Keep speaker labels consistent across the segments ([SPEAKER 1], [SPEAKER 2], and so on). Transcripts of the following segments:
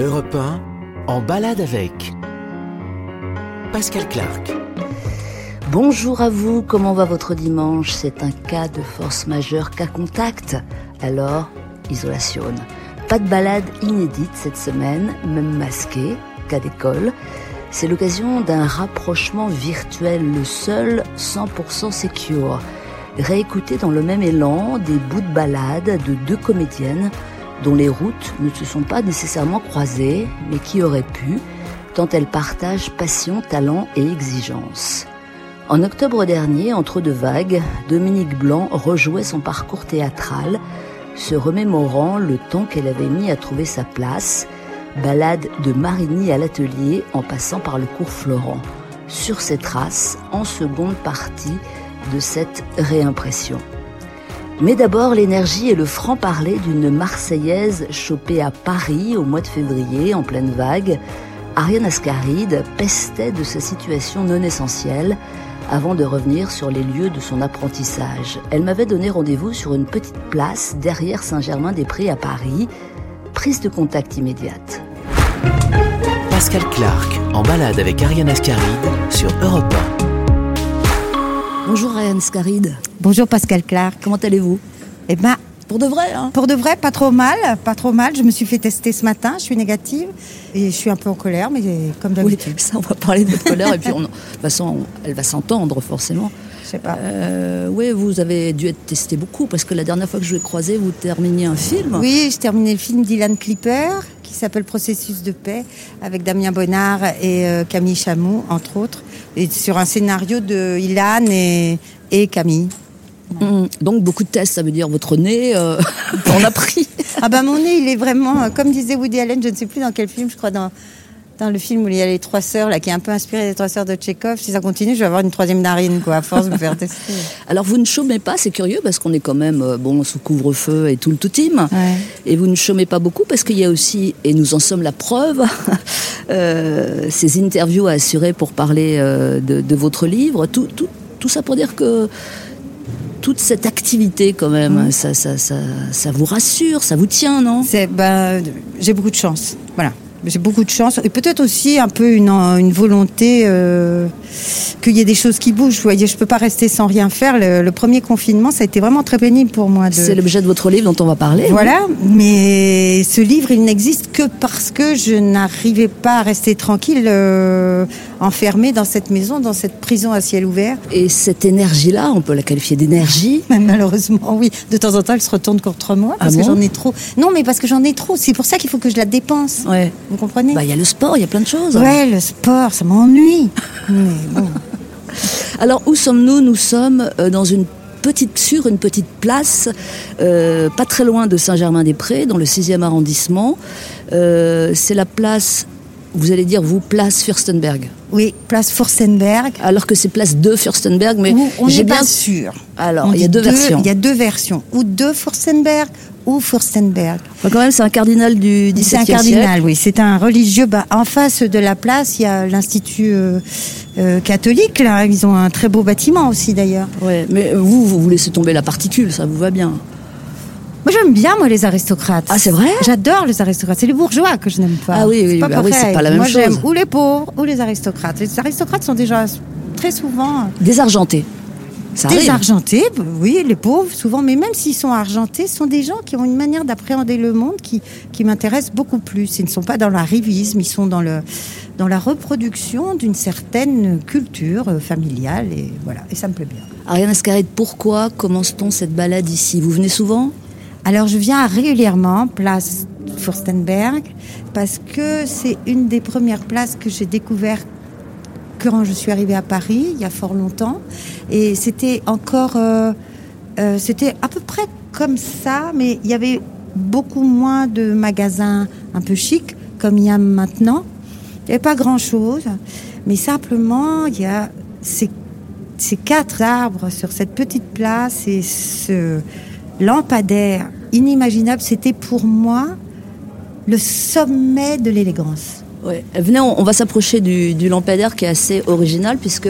[SPEAKER 1] Europe 1, en balade avec Pascal Clark.
[SPEAKER 2] Bonjour à vous, comment va votre dimanche? C'est un cas de force majeure cas contact. Alors, isolation. Pas de balade inédite cette semaine, même masquée, cas d'école. C'est l'occasion d'un rapprochement virtuel, le seul 100% secure. Réécouter dans le même élan des bouts de balade de deux comédiennes dont les routes ne se sont pas nécessairement croisées, mais qui auraient pu, tant elles partagent passion, talent et exigence. En octobre dernier, entre deux vagues, Dominique Blanc rejouait son parcours théâtral, se remémorant le temps qu'elle avait mis à trouver sa place, balade de Marigny à l'atelier en passant par le cours Florent. Sur ses traces, en seconde partie de cette réimpression. Mais d'abord l'énergie et le franc-parler d'une Marseillaise chopée à Paris au mois de février en pleine vague. Ariane Ascaride pestait de sa situation non essentielle avant de revenir sur les lieux de son apprentissage. Elle m'avait donné rendez-vous sur une petite place derrière Saint-Germain-des-Prés à Paris. Prise de contact immédiate.
[SPEAKER 1] Pascal Clark, en balade avec Ariane Ascaride sur Europe
[SPEAKER 2] 1. Bonjour Ariane Ascaride.
[SPEAKER 3] Bonjour Pascal Clark.
[SPEAKER 2] Comment allez-vous?
[SPEAKER 3] Eh ben,
[SPEAKER 2] pour de vrai, hein?
[SPEAKER 3] Pour de vrai, pas trop mal, pas trop mal. Je me suis fait tester ce matin, je suis négative et je suis un peu en colère, mais comme d'habitude.
[SPEAKER 2] Oui, ça, on va parler de colère et puis on, de toute façon, elle va s'entendre forcément.
[SPEAKER 3] Je sais pas.
[SPEAKER 2] Euh, oui, vous avez dû être testé beaucoup parce que la dernière fois que je vous ai croisé, vous terminiez un film.
[SPEAKER 3] Oui, je terminais le film d'Ilan Clipper qui s'appelle Processus de paix avec Damien Bonnard et euh, Camille Chamou, entre autres, et sur un scénario de Ilan et, et Camille.
[SPEAKER 2] Mmh. Donc beaucoup de tests, ça veut dire votre nez, euh, on a pris.
[SPEAKER 3] ah ben mon nez, il est vraiment, euh, comme disait Woody Allen, je ne sais plus dans quel film, je crois dans, dans le film où il y a les trois sœurs, là, qui est un peu inspiré des trois sœurs de Tchekhov. Si ça continue, je vais avoir une troisième narine, quoi, à force de me faire tester.
[SPEAKER 2] Alors vous ne chômez pas, c'est curieux parce qu'on est quand même euh, bon sous couvre-feu et tout le tout team.
[SPEAKER 3] Ouais.
[SPEAKER 2] Et vous ne chômez pas beaucoup parce qu'il y a aussi, et nous en sommes la preuve, euh, ces interviews à assurer pour parler euh, de, de, votre livre. Tout, tout, tout ça pour dire que toute cette activité quand même, mmh. ça, ça, ça, ça, vous rassure, ça vous tient, non?
[SPEAKER 3] Ben, J'ai beaucoup de chance, voilà. J'ai beaucoup de chance et peut-être aussi un peu une, une volonté euh, qu'il y ait des choses qui bougent. Vous voyez, je peux pas rester sans rien faire. Le, le premier confinement, ça a été vraiment très pénible pour moi. De...
[SPEAKER 2] C'est l'objet de votre livre dont on va parler.
[SPEAKER 3] Voilà, oui. mais ce livre, il n'existe que parce que je n'arrivais pas à rester tranquille, euh, enfermée dans cette maison, dans cette prison à ciel ouvert.
[SPEAKER 2] Et cette énergie-là, on peut la qualifier d'énergie
[SPEAKER 3] Malheureusement, oui. De temps en temps, elle se retourne contre moi parce
[SPEAKER 2] ah
[SPEAKER 3] que j'en ai trop. Non, mais parce que j'en ai trop. C'est pour ça qu'il faut que je la dépense.
[SPEAKER 2] Ouais.
[SPEAKER 3] Vous comprenez
[SPEAKER 2] Bah, il y a le sport, il y a plein de choses.
[SPEAKER 3] Ouais, le sport, ça m'ennuie. mais bon.
[SPEAKER 2] Alors, où sommes-nous Nous sommes euh, dans une petite, sur une petite place, euh, pas très loin de Saint-Germain-des-Prés, dans le 6e arrondissement. Euh, c'est la place, vous allez dire, vous, place Fürstenberg.
[SPEAKER 3] Oui, place Fürstenberg.
[SPEAKER 2] Alors que c'est place de Fürstenberg, mais
[SPEAKER 3] on
[SPEAKER 2] j'ai
[SPEAKER 3] n'est
[SPEAKER 2] bien
[SPEAKER 3] pas sûr.
[SPEAKER 2] Alors, il y a deux, versions.
[SPEAKER 3] Il y a deux versions. Ou de Fürstenberg ou Fürstenberg.
[SPEAKER 2] Enfin, quand même, c'est un cardinal du XVIIe
[SPEAKER 3] C'est un cardinal, oui. C'est un religieux. Bah, en face de la place, il y a l'Institut euh, euh, catholique. Là. Ils ont un très beau bâtiment aussi, d'ailleurs.
[SPEAKER 2] Ouais, mais vous, vous, vous laissez tomber la particule, ça vous va bien.
[SPEAKER 3] Moi, j'aime bien, moi, les aristocrates.
[SPEAKER 2] Ah, c'est vrai?
[SPEAKER 3] J'adore les aristocrates. C'est les bourgeois que je n'aime pas.
[SPEAKER 2] Ah oui, oui,
[SPEAKER 3] pas,
[SPEAKER 2] bah oui c'est pas la même
[SPEAKER 3] moi,
[SPEAKER 2] chose.
[SPEAKER 3] Moi, j'aime ou les pauvres ou les aristocrates. Les aristocrates sont déjà très souvent...
[SPEAKER 2] Désargentés. Ça
[SPEAKER 3] Désargentés, oui, les pauvres, souvent, mais même s'ils sont argentés, ce sont des gens qui ont une manière d'appréhender le monde qui, qui m'intéresse beaucoup plus. Ils ne sont pas dans l'arrivisme, ils sont dans, le, dans la reproduction d'une certaine culture familiale, et voilà, et ça me plaît bien.
[SPEAKER 2] Ariane Ascaride, pourquoi commence-t-on cette balade ici? Vous venez souvent?
[SPEAKER 3] Alors, je viens régulièrement, place Furstenberg, parce que c'est une des premières places que j'ai découvertes quand je suis arrivée à Paris, il y a fort longtemps. Et c'était encore... Euh, euh, c'était à peu près comme ça, mais il y avait beaucoup moins de magasins un peu chics, comme il y a maintenant. Il n'y avait pas grand-chose, mais simplement, il y a ces, ces quatre arbres sur cette petite place et ce lampadaire inimaginable. C'était pour moi le sommet de l'élégance.
[SPEAKER 2] Venez, on, va s'approcher du, lampadaire qui est assez original puisque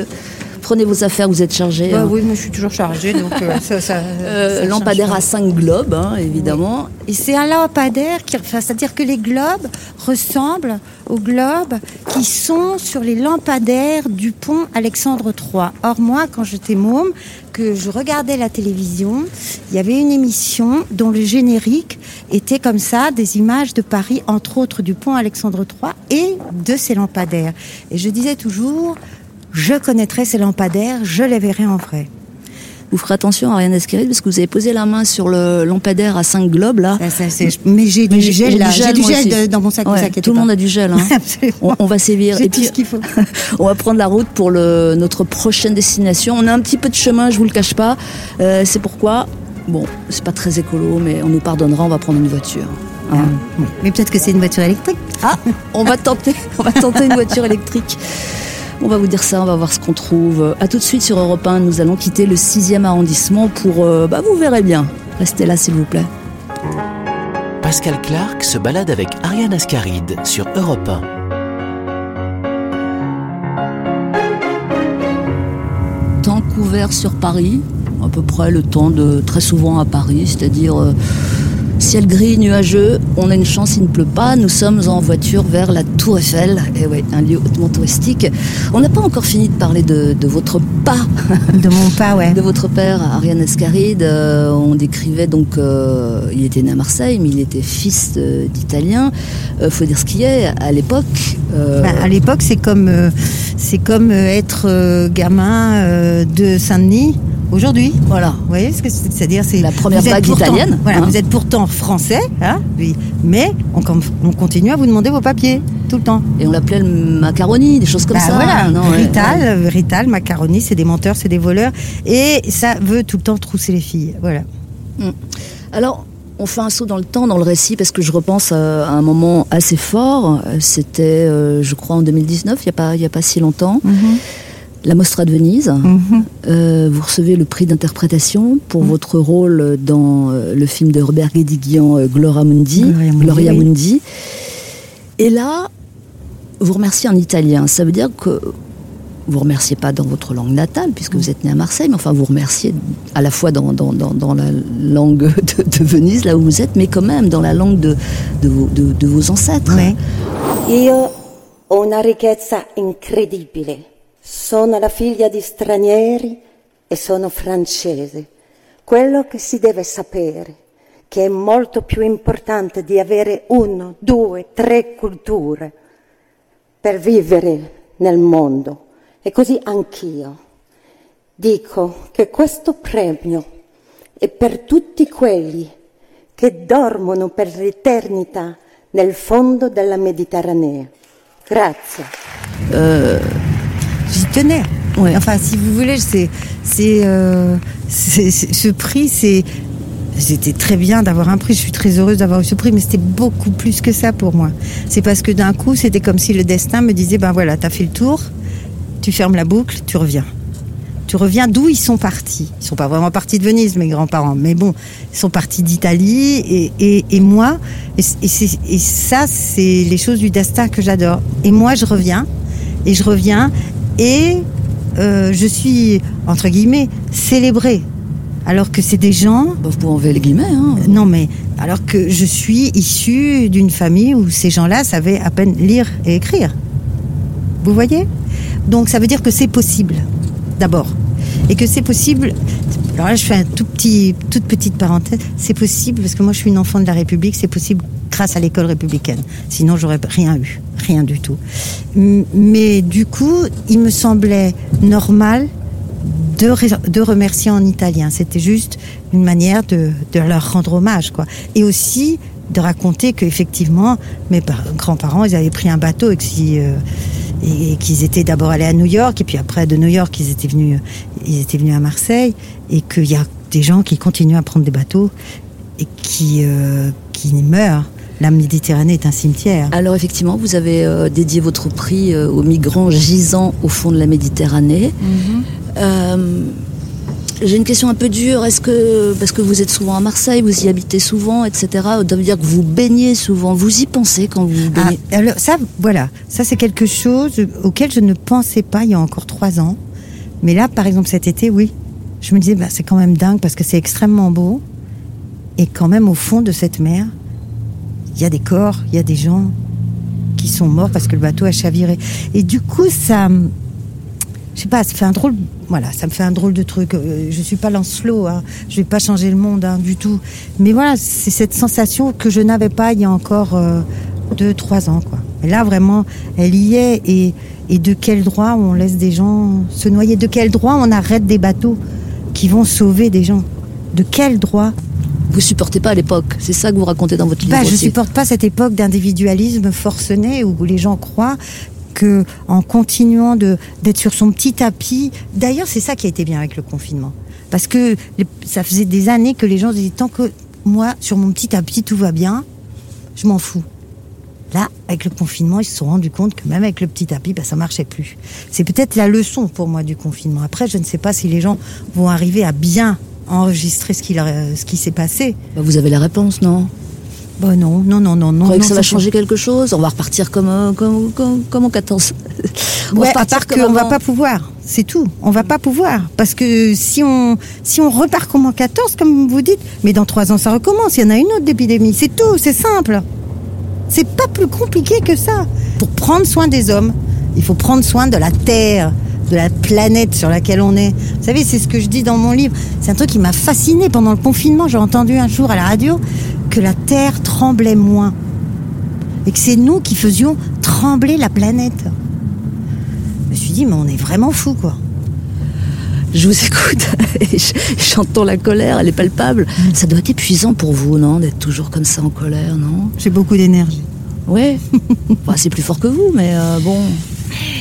[SPEAKER 2] Prenez vos affaires, vous êtes chargé.
[SPEAKER 3] Bah
[SPEAKER 2] hein.
[SPEAKER 3] oui, moi je suis toujours chargée, donc euh, ça, ça,
[SPEAKER 2] Euh,
[SPEAKER 3] ça
[SPEAKER 2] lampadaire à 5 globes, hein, évidemment.
[SPEAKER 3] Et c'est un lampadaire qui, enfin, c'est-à-dire que les globes ressemblent aux globes qui sont sur les lampadaires du pont Alexandre III. Or moi, quand j'étais môme, que je regardais la télévision, il y avait une émission dont le générique était comme ça, des images de Paris, entre autres du pont Alexandre III et de ces lampadaires. Et je disais toujours, je connaîtrai ces lampadaires, je les verrai en vrai.
[SPEAKER 2] Vous ferez attention à Ariane Esqueride parce que vous avez posé la main sur le lampadaire à 5 globes là.
[SPEAKER 3] Ça, ça, c'est- mais j'ai du gel là, j'ai du de- dans mon sac,
[SPEAKER 2] Ouais, tout le
[SPEAKER 3] pas.
[SPEAKER 2] monde a du gel. Hein. On, on va sévir.
[SPEAKER 3] Tout ce qu'il faut.
[SPEAKER 2] on va prendre la route pour le, notre prochaine destination. On a un petit peu de chemin, je vous le cache pas. Euh, c'est pourquoi, bon, c'est pas très écolo, mais on nous pardonnera, on va prendre une voiture. Hein.
[SPEAKER 3] Oui. Mais peut-être que c'est une voiture électrique.
[SPEAKER 2] Ah, on va tenter, on va tenter une voiture électrique. On va vous dire ça, on va voir ce qu'on trouve. À tout de suite sur Europe 1, nous allons quitter le 6e arrondissement pour, euh, bah vous verrez bien. Restez là s'il vous plaît.
[SPEAKER 1] Pascal Clark se balade avec Ariane Ascaride sur Europe 1.
[SPEAKER 2] Temps couvert sur Paris, à peu près le temps de très souvent à Paris, c'est-à-dire euh, ciel gris, nuageux, on a une chance, il ne pleut pas, nous sommes en voiture vers la Tour Eiffel, et ouais, un lieu hautement touristique. On n'a pas encore fini de parler de, de votre pas,
[SPEAKER 3] De mon pas, ouais.
[SPEAKER 2] de votre père, Ariane Escaride. Euh, on décrivait donc, euh, il était né à Marseille, mais il était fils euh, d'Italien. Euh, faut dire ce qu'il est, à l'époque.
[SPEAKER 3] Bah, à l'époque, c'est comme, c'est comme être gamin de Saint-Denis aujourd'hui.
[SPEAKER 2] voilà.
[SPEAKER 3] Vous voyez ce que c'est? C'est-à-dire, c'est
[SPEAKER 2] La première vague
[SPEAKER 3] pourtant-
[SPEAKER 2] italienne,
[SPEAKER 3] Voilà,
[SPEAKER 2] hein.
[SPEAKER 3] vous êtes pourtant français, hein, oui, mais on, continue à vous demander vos papiers tout le temps.
[SPEAKER 2] Et on l'appelait le macaroni, des choses comme
[SPEAKER 3] Bah
[SPEAKER 2] ça.
[SPEAKER 3] voilà,
[SPEAKER 2] non,
[SPEAKER 3] Rital,
[SPEAKER 2] ouais.
[SPEAKER 3] euh, Rital, macaroni, c'est des menteurs, c'est des voleurs, et ça veut tout le temps trousser les filles. Voilà.
[SPEAKER 2] Alors, on fait un saut dans le temps, dans le récit, parce que je repense à, à un moment assez fort. Euh, C'était, euh, je crois, en 2019, il n'y a, pas- il y a pas si longtemps. La Mostra de Venise.
[SPEAKER 3] Mhm.
[SPEAKER 2] Euh, vous recevez le prix d'interprétation pour votre rôle dans euh, le film de Robert Guédiguian, euh, Gloria Mundi.
[SPEAKER 3] Gloria Mundi, oui.
[SPEAKER 2] Mundi. Et là, vous remerciez en italien. Ça veut dire que vous remerciez pas dans votre langue natale, puisque vous êtes né à Marseille, mais enfin vous remerciez à la fois dans, dans, dans, dans la langue de, de Venise, là où vous êtes, mais quand même dans la langue de, de, vos, de, de vos ancêtres.
[SPEAKER 3] Ouais.
[SPEAKER 4] Io ho una ricchezza incredibile. Sono la figlia di stranieri e sono francese. Quello che si deve sapere, che è molto più importante di avere uno, due, tre culture per vivere nel mondo. E così anch'io. Dico che questo premio è per tutti quelli che dormono per l'eternità nel fondo della Mediterranea. Grazie.
[SPEAKER 3] J'y tenais.
[SPEAKER 2] Ouais.
[SPEAKER 3] Enfin, si vous voulez, c'est, c'est, euh, c'est- c'est- ce prix, c'est. C'était très bien d'avoir un prix. Je suis très heureuse d'avoir eu ce prix, mais c'était beaucoup plus que ça pour moi. C'est parce que d'un coup, c'était comme si le destin me disait ben voilà, t'as fait le tour, tu fermes la boucle, tu reviens. Tu reviens d'où ils sont partis. Ils sont pas vraiment partis de Venise, mes grands-parents, mais bon, ils sont partis d'Italie et, et, et moi, et, et ça, c'est les choses du destin que j'adore. Et moi, je reviens, et je reviens, et euh, je suis, entre guillemets, célébrée. Alors que c'est des gens
[SPEAKER 2] Bah, vous pouvez enlever les guillemets. Hein.
[SPEAKER 3] non, mais alors que je suis issue d'une famille où ces gens-là savaient à peine lire et écrire. Vous voyez? Donc ça veut dire que c'est possible, d'abord. Et que c'est possible. Alors là, je fais un tout petit, toute petite parenthèse. C'est possible parce que moi, je suis une enfant de la République. C'est possible grâce à l'école républicaine. Sinon, j'aurais rien eu, rien du tout. Mais du coup, il me semblait normal de, re- de remercier en italien. C'était juste une manière de, leur rendre hommage, quoi. Et aussi de raconter qu'effectivement, mes par- grands-parents, ils avaient pris un bateau euh, et, qu'ils étaient d'abord allés à New York et puis après de New York, ils étaient venus, ils étaient venus à Marseille et qu'il y a des gens qui continuent à prendre des bateaux et qui, euh, qui meurent. La Méditerranée est un cimetière.
[SPEAKER 2] Alors effectivement, vous avez euh, dédié votre prix euh, aux migrants gisant au fond de la Méditerranée. Euh, J'ai une question un peu dure. Est-ce que parce que vous êtes souvent à Marseille, vous y habitez souvent, etc. Ça veut dire que vous baignez souvent. Vous y pensez quand vous
[SPEAKER 3] Ah,
[SPEAKER 2] baignez?
[SPEAKER 3] Alors ça, voilà, ça c'est quelque chose auquel je ne pensais pas il y a encore trois ans, Mais là, par exemple, cet été, oui. Je me disais, bah, c'est quand même dingue parce que c'est extrêmement beau. Et quand même, au fond de cette mer, il y a des corps, il y a des gens qui sont morts parce que le bateau a chaviré. Et du coup, ça, je sais pas, ça fait un drôle, voilà, ça me fait un drôle de truc. Euh, je suis pas Lancelot, hein. je vais pas changer le monde hein, du tout. Mais voilà, c'est cette sensation que je n'avais pas il y a encore euh, deux, trois ans, quoi. Et là, vraiment, elle y est. Et, et de quel droit on laisse des gens se noyer? De quel droit on arrête des bateaux qui vont sauver des gens? De quel droit
[SPEAKER 2] vous supportez pas l'époque, c'est ça que vous racontez dans votre livre.
[SPEAKER 3] Bah, je supporte pas cette époque d'individualisme forcené où les gens croient que en continuant de d'être sur son petit tapis. D'ailleurs, c'est ça qui a été bien avec le confinement, parce que ça faisait des années que les gens disaient tant que moi sur mon petit tapis tout va bien, je m'en fous. Là, avec le confinement, ils se sont rendus compte que même avec le petit tapis, bah, ça marchait plus. C'est peut-être la leçon pour moi du confinement. Après, je ne sais pas si les gens vont arriver à bien enregistrer ce qui, ce qui s'est passé.
[SPEAKER 2] Bah, vous avez la réponse, non?
[SPEAKER 3] Bon, non, non, non, non. Vous
[SPEAKER 2] croyez que ça, va changer quelque chose? On va repartir comme, euh, comme, comme, comme en 14
[SPEAKER 3] on ouais, va à part qu'on va pas pouvoir. C'est tout. On va pas pouvoir. Parce que si on, si on repart comme en 14, comme vous dites, mais dans trois ans, ça recommence. Il y en a une autre d'épidémie. C'est tout. C'est simple. C'est pas plus compliqué que ça. Pour prendre soin des hommes, il faut prendre soin de la Terre, de la planète sur laquelle on est. Vous savez, c'est ce que je dis dans mon livre. C'est un truc qui m'a fasciné pendant le confinement. J'ai entendu un jour à la radio que la Terre tremblait moins. Et que c'est nous qui faisions trembler la planète. Je me suis dit, mais on est vraiment fou, quoi.
[SPEAKER 2] Je vous écoute et j'entends la colère, elle est palpable. Ça doit être épuisant pour vous, non D'être toujours comme ça en colère, non?
[SPEAKER 3] J'ai beaucoup d'énergie.
[SPEAKER 2] Oui. c'est plus fort que vous, mais euh, bon.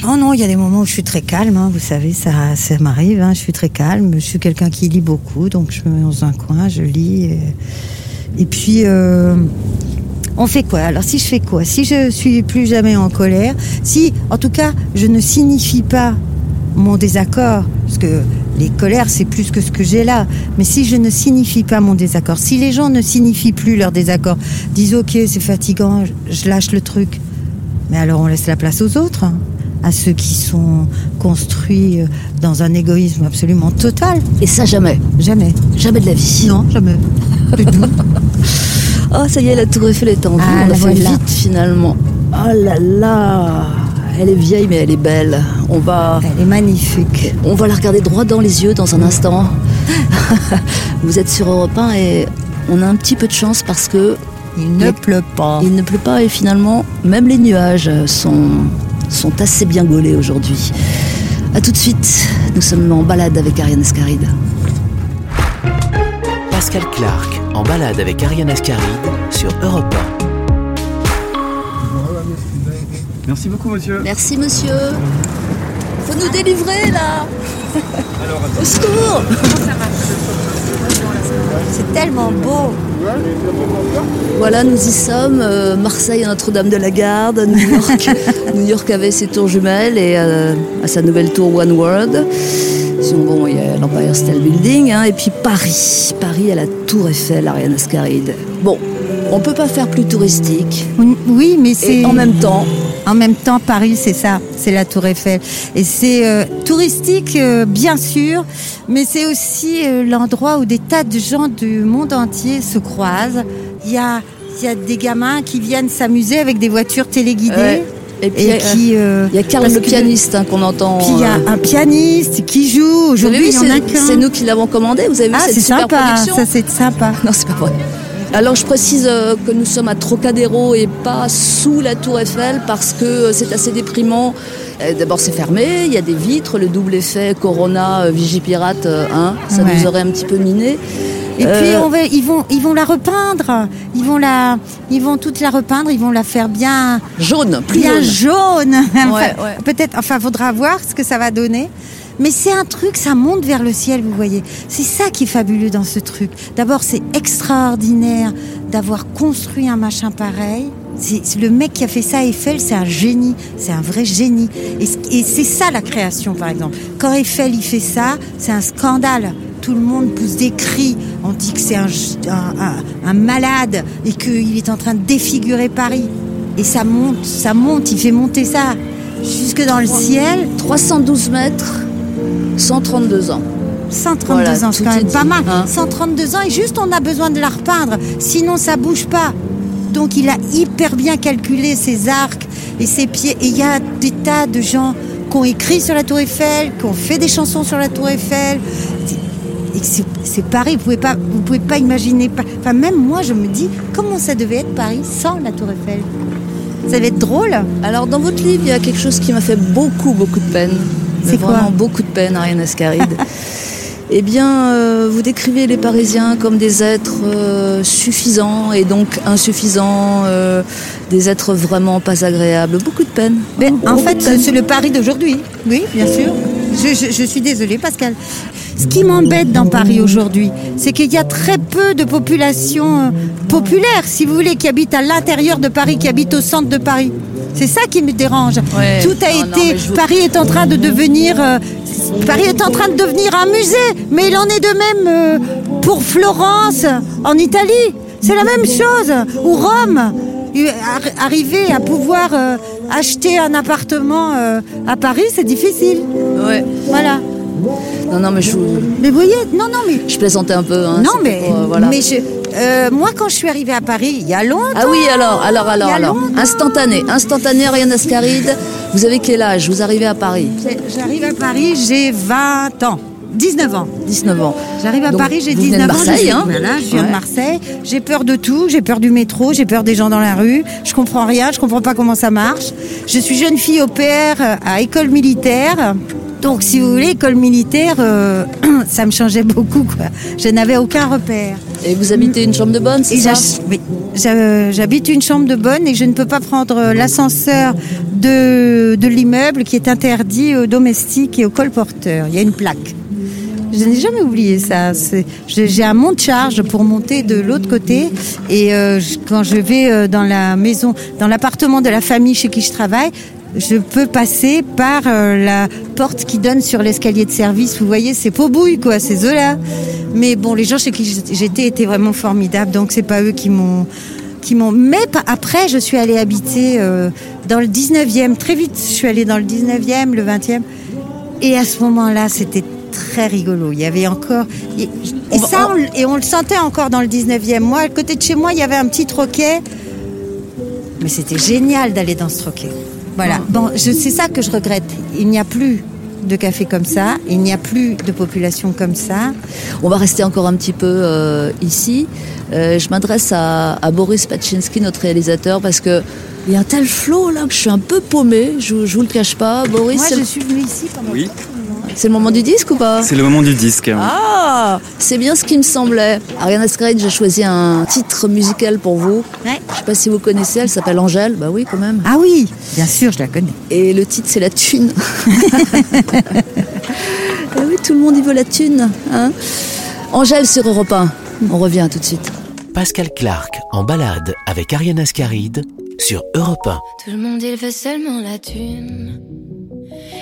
[SPEAKER 3] Oh non, il y a des moments où je suis très calme, hein, vous savez, ça, ça m'arrive, hein, je suis très calme. Je suis quelqu'un qui lit beaucoup, donc je me mets dans un coin, je lis. Et, puis, euh, on fait quoi? Alors si je fais quoi? Si je suis plus jamais en colère, si, en tout cas, je ne signifie pas mon désaccord, parce que les colères, c'est plus que ce que j'ai là. Mais si je ne signifie pas mon désaccord, si les gens ne signifient plus leur désaccord, disent ok, c'est fatigant, je lâche le truc, mais alors on laisse la place aux autres, hein, à ceux qui sont construits euh, dans un égoïsme absolument total.
[SPEAKER 2] Et ça, jamais.
[SPEAKER 3] Jamais.
[SPEAKER 2] Jamais de la vie.
[SPEAKER 3] Non, jamais.
[SPEAKER 2] oh, ça y est, la tour Eiffel est en vue. Ah, on a fait vite finalement. Oh là là elle est vieille, mais elle est belle. On va.
[SPEAKER 3] Elle est magnifique.
[SPEAKER 2] On va la regarder droit dans les yeux dans un instant. Vous êtes sur Europe 1 et on a un petit peu de chance parce que.
[SPEAKER 3] Il ne pleut pas.
[SPEAKER 2] Il ne pleut pas et finalement, même les nuages sont, sont assez bien gaulés aujourd'hui. A tout de suite, nous sommes en balade avec Ariane Ascaride.
[SPEAKER 1] Pascal Clark en balade avec Ariane Ascaride sur Europe 1.
[SPEAKER 5] Merci beaucoup, monsieur.
[SPEAKER 2] Merci, monsieur. Faut nous délivrer, là. Au secours.
[SPEAKER 3] C'est tellement beau.
[SPEAKER 2] Voilà, nous y sommes. Euh, Marseille Notre-Dame de la Garde, New York. New York avait ses tours jumelles et euh, à sa nouvelle tour One World. Bon, il y a l'Empire State Building, hein, et puis Paris. Paris à la Tour Eiffel, Ariane Ascaride. Bon, on peut pas faire plus touristique.
[SPEAKER 3] Oui, mais c'est.
[SPEAKER 2] En même temps,
[SPEAKER 3] en même temps, Paris, c'est ça, c'est la Tour Eiffel. Et c'est euh, touristique, euh, bien sûr, mais c'est aussi euh, l'endroit où des tas de gens du monde entier se croisent. Il y a, y a des gamins qui viennent s'amuser avec des voitures téléguidées.
[SPEAKER 2] Et puis, il y a Carl le pianiste hein, qu'on entend.
[SPEAKER 3] Puis il y a un pianiste qui joue. Aujourd'hui, il y en a qu'un.
[SPEAKER 2] C'est nous qui l'avons commandé. Vous avez vu
[SPEAKER 3] ah,
[SPEAKER 2] cette
[SPEAKER 3] super
[SPEAKER 2] sympa,
[SPEAKER 3] Ça, c'est sympa.
[SPEAKER 2] Non, c'est pas vrai. Alors je précise euh, que nous sommes à Trocadéro et pas sous la tour Eiffel parce que euh, c'est assez déprimant. Euh, d'abord c'est fermé, il y a des vitres, le double effet Corona, Vigipirate, hein, ça nous aurait un petit peu miné.
[SPEAKER 3] Et puis on va, ils vont ils vont la repeindre, ils vont la ils vont toute la repeindre, ils vont la faire bien
[SPEAKER 2] jaune, plus
[SPEAKER 3] bien jaune. Peut-être enfin faudra voir ce que ça va donner. Mais c'est un truc, ça monte vers le ciel, vous voyez. C'est ça qui est fabuleux dans ce truc. D'abord, c'est extraordinaire d'avoir construit un machin pareil. C'est le mec qui a fait ça, Eiffel, c'est un génie, c'est un vrai génie. Et, c'est ça la création, par exemple. Quand Eiffel il fait ça, c'est un scandale. Tout le monde pousse des cris. On dit que c'est un, malade et qu'il est en train de défigurer Paris. Et ça monte, ça monte, il fait monter ça jusque dans le ciel.
[SPEAKER 2] 312 mètres 132 ans.
[SPEAKER 3] 132
[SPEAKER 2] Voilà,
[SPEAKER 3] ans, c'est quand même pas
[SPEAKER 2] dit,
[SPEAKER 3] mal.
[SPEAKER 2] hein.
[SPEAKER 3] 132 ans et juste on a besoin de la repeindre, sinon ça bouge pas. Donc il a hyper bien calculé ses arcs et ses pieds. Et il y a des tas de gens qui ont écrit sur la Tour Eiffel, qui ont fait des chansons sur la Tour Eiffel. Et c'est- c'est Paris, vous pouvez pas, vous pouvez pas imaginer. Enfin même moi je me dis comment ça devait être Paris sans la Tour Eiffel? Ça devait être drôle.
[SPEAKER 2] Alors dans votre livre, il y a quelque chose qui m'a fait beaucoup, beaucoup de peine.
[SPEAKER 3] C'est
[SPEAKER 2] Vraiment beaucoup de peine, Ariane Ascaride. eh bien, euh, vous décrivez les Parisiens comme des êtres euh, suffisants et donc insuffisants, euh, des êtres vraiment pas agréables. Beaucoup de peine.
[SPEAKER 3] Mais en fait, c'est le Paris d'aujourd'hui. Oui, bien sûr. Je, je- je suis désolée, Pascal. Ce qui m'embête dans Paris aujourd'hui, c'est qu'il y a très peu de population populaire, si vous voulez, qui habite à l'intérieur de Paris, qui habite au centre de Paris. C'est ça qui me dérange.
[SPEAKER 2] Ouais.
[SPEAKER 3] Tout a
[SPEAKER 2] non,
[SPEAKER 3] été.
[SPEAKER 2] vous-
[SPEAKER 3] Paris est en train de devenir. euh, Paris est en train de devenir un musée, mais il en est de même euh, pour Florence, en Italie. C'est la même chose. Ou Rome. Ar- Arriver à pouvoir euh, acheter un appartement à Paris, c'est difficile.
[SPEAKER 2] Ouais.
[SPEAKER 3] Voilà.
[SPEAKER 2] Non, non, mais je, vous-
[SPEAKER 3] Mais vous voyez, non, non, mais.
[SPEAKER 2] je plaisantais un peu. hein,
[SPEAKER 3] non, mais.
[SPEAKER 2] pour, voilà.
[SPEAKER 3] mais je, euh, moi, quand je suis arrivée à Paris, il y a longtemps.
[SPEAKER 2] Ah oui, alors, alors, alors, alors.
[SPEAKER 3] longtemps.
[SPEAKER 2] Instantané, instantané, Ariane Ascaride. Vous avez quel âge? Vous arrivez à Paris?
[SPEAKER 3] J'arrive à Paris, j'ai 20 ans. 19 ans.
[SPEAKER 2] 19 ans.
[SPEAKER 3] J'arrive à
[SPEAKER 2] Donc,
[SPEAKER 3] Paris, j'ai
[SPEAKER 2] vous
[SPEAKER 3] 19
[SPEAKER 2] venez de
[SPEAKER 3] ans. je
[SPEAKER 2] Marseille,
[SPEAKER 3] suis-
[SPEAKER 2] hein?
[SPEAKER 3] Voilà, je viens
[SPEAKER 2] Ouais.
[SPEAKER 3] de Marseille. J'ai peur de tout. J'ai peur du métro. J'ai peur des gens dans la rue. Je comprends rien. Je comprends pas comment ça marche. Je suis jeune fille au père euh, à école militaire. Donc, si vous voulez, école militaire, euh, ça me changeait beaucoup. Quoi. Je n'avais aucun repère.
[SPEAKER 2] Et vous habitez une chambre de bonne, c'est ça
[SPEAKER 3] oui, j'habite une chambre de bonne et je ne peux pas prendre l'ascenseur de, de l'immeuble qui est interdit aux domestiques et aux colporteurs. Il y a une plaque. Je n'ai jamais oublié ça. J'ai un monte-charge pour monter de l'autre côté. Et euh, quand je vais euh, dans la maison, dans l'appartement de la famille chez qui je travaille, je peux passer par euh, la porte qui donne sur l'escalier de service. Vous voyez, c'est Paubouille, quoi, ces eux-là. Mais bon, les gens chez qui j'étais étaient vraiment formidables, donc c'est pas eux qui m'ont qui m'ont. Mais après, je suis allée habiter euh, dans le 19e. Très vite, je suis allée dans le 19e, le 20e. Et à ce moment-là, c'était très rigolo. Il y avait encore.
[SPEAKER 2] On
[SPEAKER 3] et on le sentait encore dans le 19e. Moi, à côté de chez moi, il y avait un petit troquet. Mais c'était génial d'aller dans ce troquet. Voilà. Bon, je- c'est ça que je regrette. Il n'y a plus de café comme ça. Il n'y a plus de population comme ça.
[SPEAKER 2] On va rester encore un petit peu euh, ici. Euh, je m'adresse à, à Boris Pachinski, notre réalisateur, parce que il y a un tel flot là que je suis un peu paumée. Je, je vous le cache pas, Boris.
[SPEAKER 3] Moi,
[SPEAKER 2] c'est
[SPEAKER 3] je
[SPEAKER 2] le-
[SPEAKER 3] suis venue ici pendant.
[SPEAKER 5] Oui,
[SPEAKER 2] c'est le moment du disque ou pas
[SPEAKER 5] c'est le moment du disque.
[SPEAKER 2] Ah, c'est bien ce qui me semblait. Ariane Ascaride, j'ai choisi un titre musical pour vous.
[SPEAKER 3] Ouais.
[SPEAKER 2] Je sais pas si vous connaissez, elle s'appelle Angèle. Bah oui, quand même.
[SPEAKER 3] Ah oui, bien sûr, je la connais.
[SPEAKER 2] Et le titre, c'est La Thune. Ah oui, tout le monde y veut la thune. Hein Angèle sur Europe 1. On revient tout de suite.
[SPEAKER 1] Pascal Clark en balade avec Ariane Ascaride sur Europe 1.
[SPEAKER 6] Tout le monde il veut seulement la thune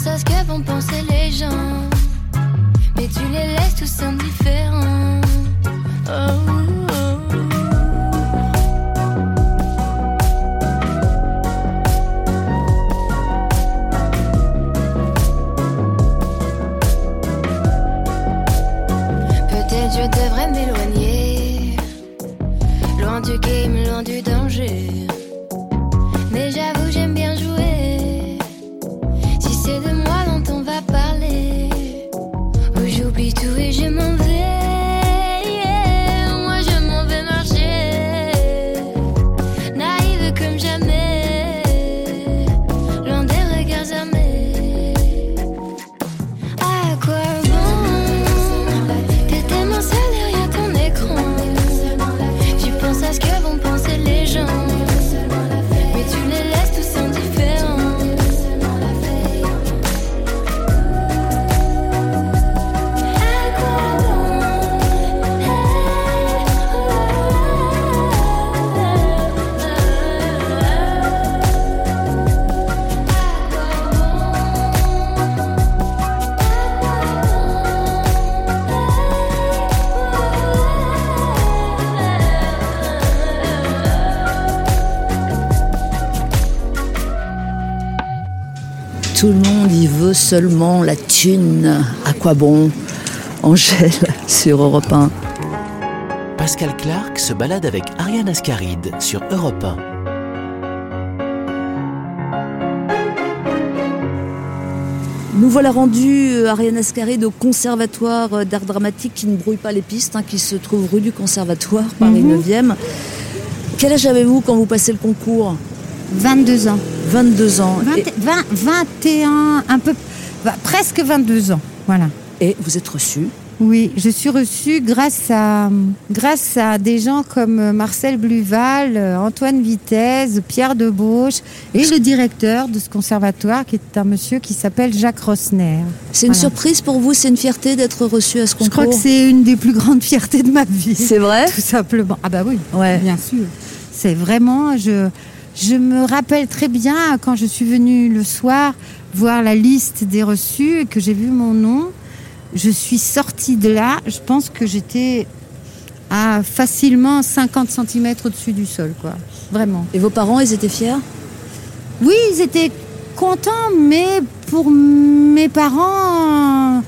[SPEAKER 6] Tu penses à ce que vont penser les gens. Mais tu les laisses tous indifférents. Oh,
[SPEAKER 2] veut seulement la thune. À quoi bon Angèle sur Europe 1.
[SPEAKER 1] Pascal Clark se balade avec Ariane Ascaride sur Europe 1.
[SPEAKER 2] Nous voilà rendus, euh, Ariane Ascaride, au Conservatoire euh, d'art dramatique qui ne brouille pas les pistes, hein, qui se trouve rue du Conservatoire, Paris 9e. Quel âge avez-vous quand vous passez le concours?
[SPEAKER 3] 22 ans.
[SPEAKER 2] 22 ans.
[SPEAKER 3] 20
[SPEAKER 2] Et,
[SPEAKER 3] 20 21, un peu, bah, presque 22 ans. Voilà.
[SPEAKER 2] et vous êtes reçu?
[SPEAKER 3] Oui, je suis reçue grâce à, grâce à des gens comme Marcel Bluval, euh, Antoine Vitesse, Pierre Debauche et le directeur de ce conservatoire qui est un monsieur qui s'appelle Jacques Rosner.
[SPEAKER 2] C'est une
[SPEAKER 3] Voilà.
[SPEAKER 2] surprise pour vous, c'est une fierté d'être reçu à ce
[SPEAKER 3] Je
[SPEAKER 2] concours?
[SPEAKER 3] crois que c'est une des plus grandes fiertés de ma vie.
[SPEAKER 2] C'est vrai?
[SPEAKER 3] Tout simplement. Ah bah oui,
[SPEAKER 2] Ouais.
[SPEAKER 3] bien sûr. C'est vraiment, je, je me rappelle très bien quand je suis venue le soir voir la liste des reçus et que j'ai vu mon nom. Je suis sortie de là, je pense que j'étais à facilement 50 cm au-dessus du sol, quoi. Vraiment.
[SPEAKER 2] Et vos parents, ils étaient fiers?
[SPEAKER 3] Oui, ils étaient contents, mais pour mes parents,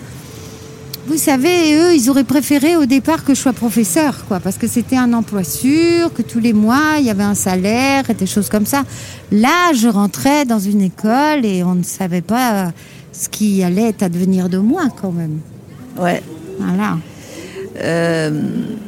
[SPEAKER 3] vous savez, eux, ils auraient préféré au départ que je sois professeur, quoi, parce que c'était un emploi sûr, que tous les mois, il y avait un salaire et des choses comme ça. Là, je rentrais dans une école et on ne savait pas ce qui allait advenir de moi, quand même.
[SPEAKER 2] Ouais.
[SPEAKER 3] Voilà.
[SPEAKER 2] Euh,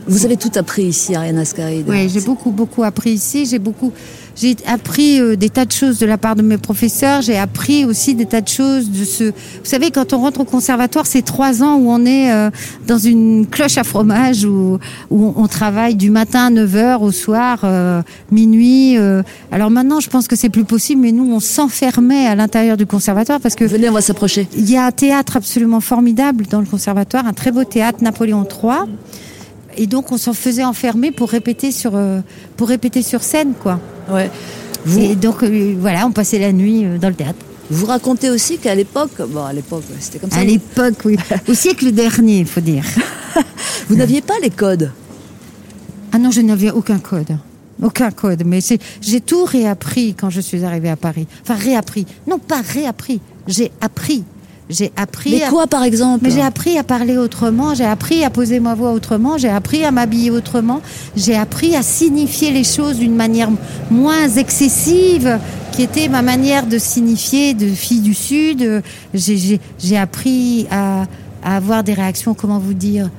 [SPEAKER 2] vous avez tout appris ici, Ariane Ascaride.
[SPEAKER 3] Oui, j'ai beaucoup, beaucoup appris ici. J'ai beaucoup, j'ai appris euh, des tas de choses de la part de mes professeurs. J'ai appris aussi des tas de choses de ce. Vous savez, quand on rentre au conservatoire, c'est trois ans où on est euh, dans une cloche à fromage où, où on travaille du matin à 9h au soir, euh, minuit. euh. Alors maintenant, je pense que c'est plus possible, mais nous, on s'enfermait à l'intérieur du conservatoire parce que
[SPEAKER 2] Venez, on va s'approcher.
[SPEAKER 3] il y a un théâtre absolument formidable dans le conservatoire, un très beau théâtre, Napoléon III. Et donc, on s'en faisait enfermer pour répéter sur, euh, pour répéter sur scène, quoi.
[SPEAKER 2] Ouais. Vous,
[SPEAKER 3] Et donc, euh, voilà, on passait la nuit euh, dans le théâtre.
[SPEAKER 2] vous racontez aussi qu'à l'époque, bon, à l'époque, c'était comme ça.
[SPEAKER 3] À l'époque, oui. Au siècle dernier, il faut dire.
[SPEAKER 2] Vous n'aviez pas les codes.
[SPEAKER 3] Ah non, je n'avais aucun code. Aucun code. Mais c'est- j'ai tout réappris quand je suis arrivée à Paris. Enfin, réappris. Non, pas réappris. J'ai appris. J'ai appris.
[SPEAKER 2] Mais
[SPEAKER 3] à-
[SPEAKER 2] quoi, par exemple
[SPEAKER 3] Mais j'ai appris à parler autrement, j'ai appris à poser ma voix autrement, j'ai appris à m'habiller autrement, j'ai appris à signifier les choses d'une manière moins excessive, qui était ma manière de signifier de fille du Sud. J'ai- appris à, à avoir des réactions, comment vous dire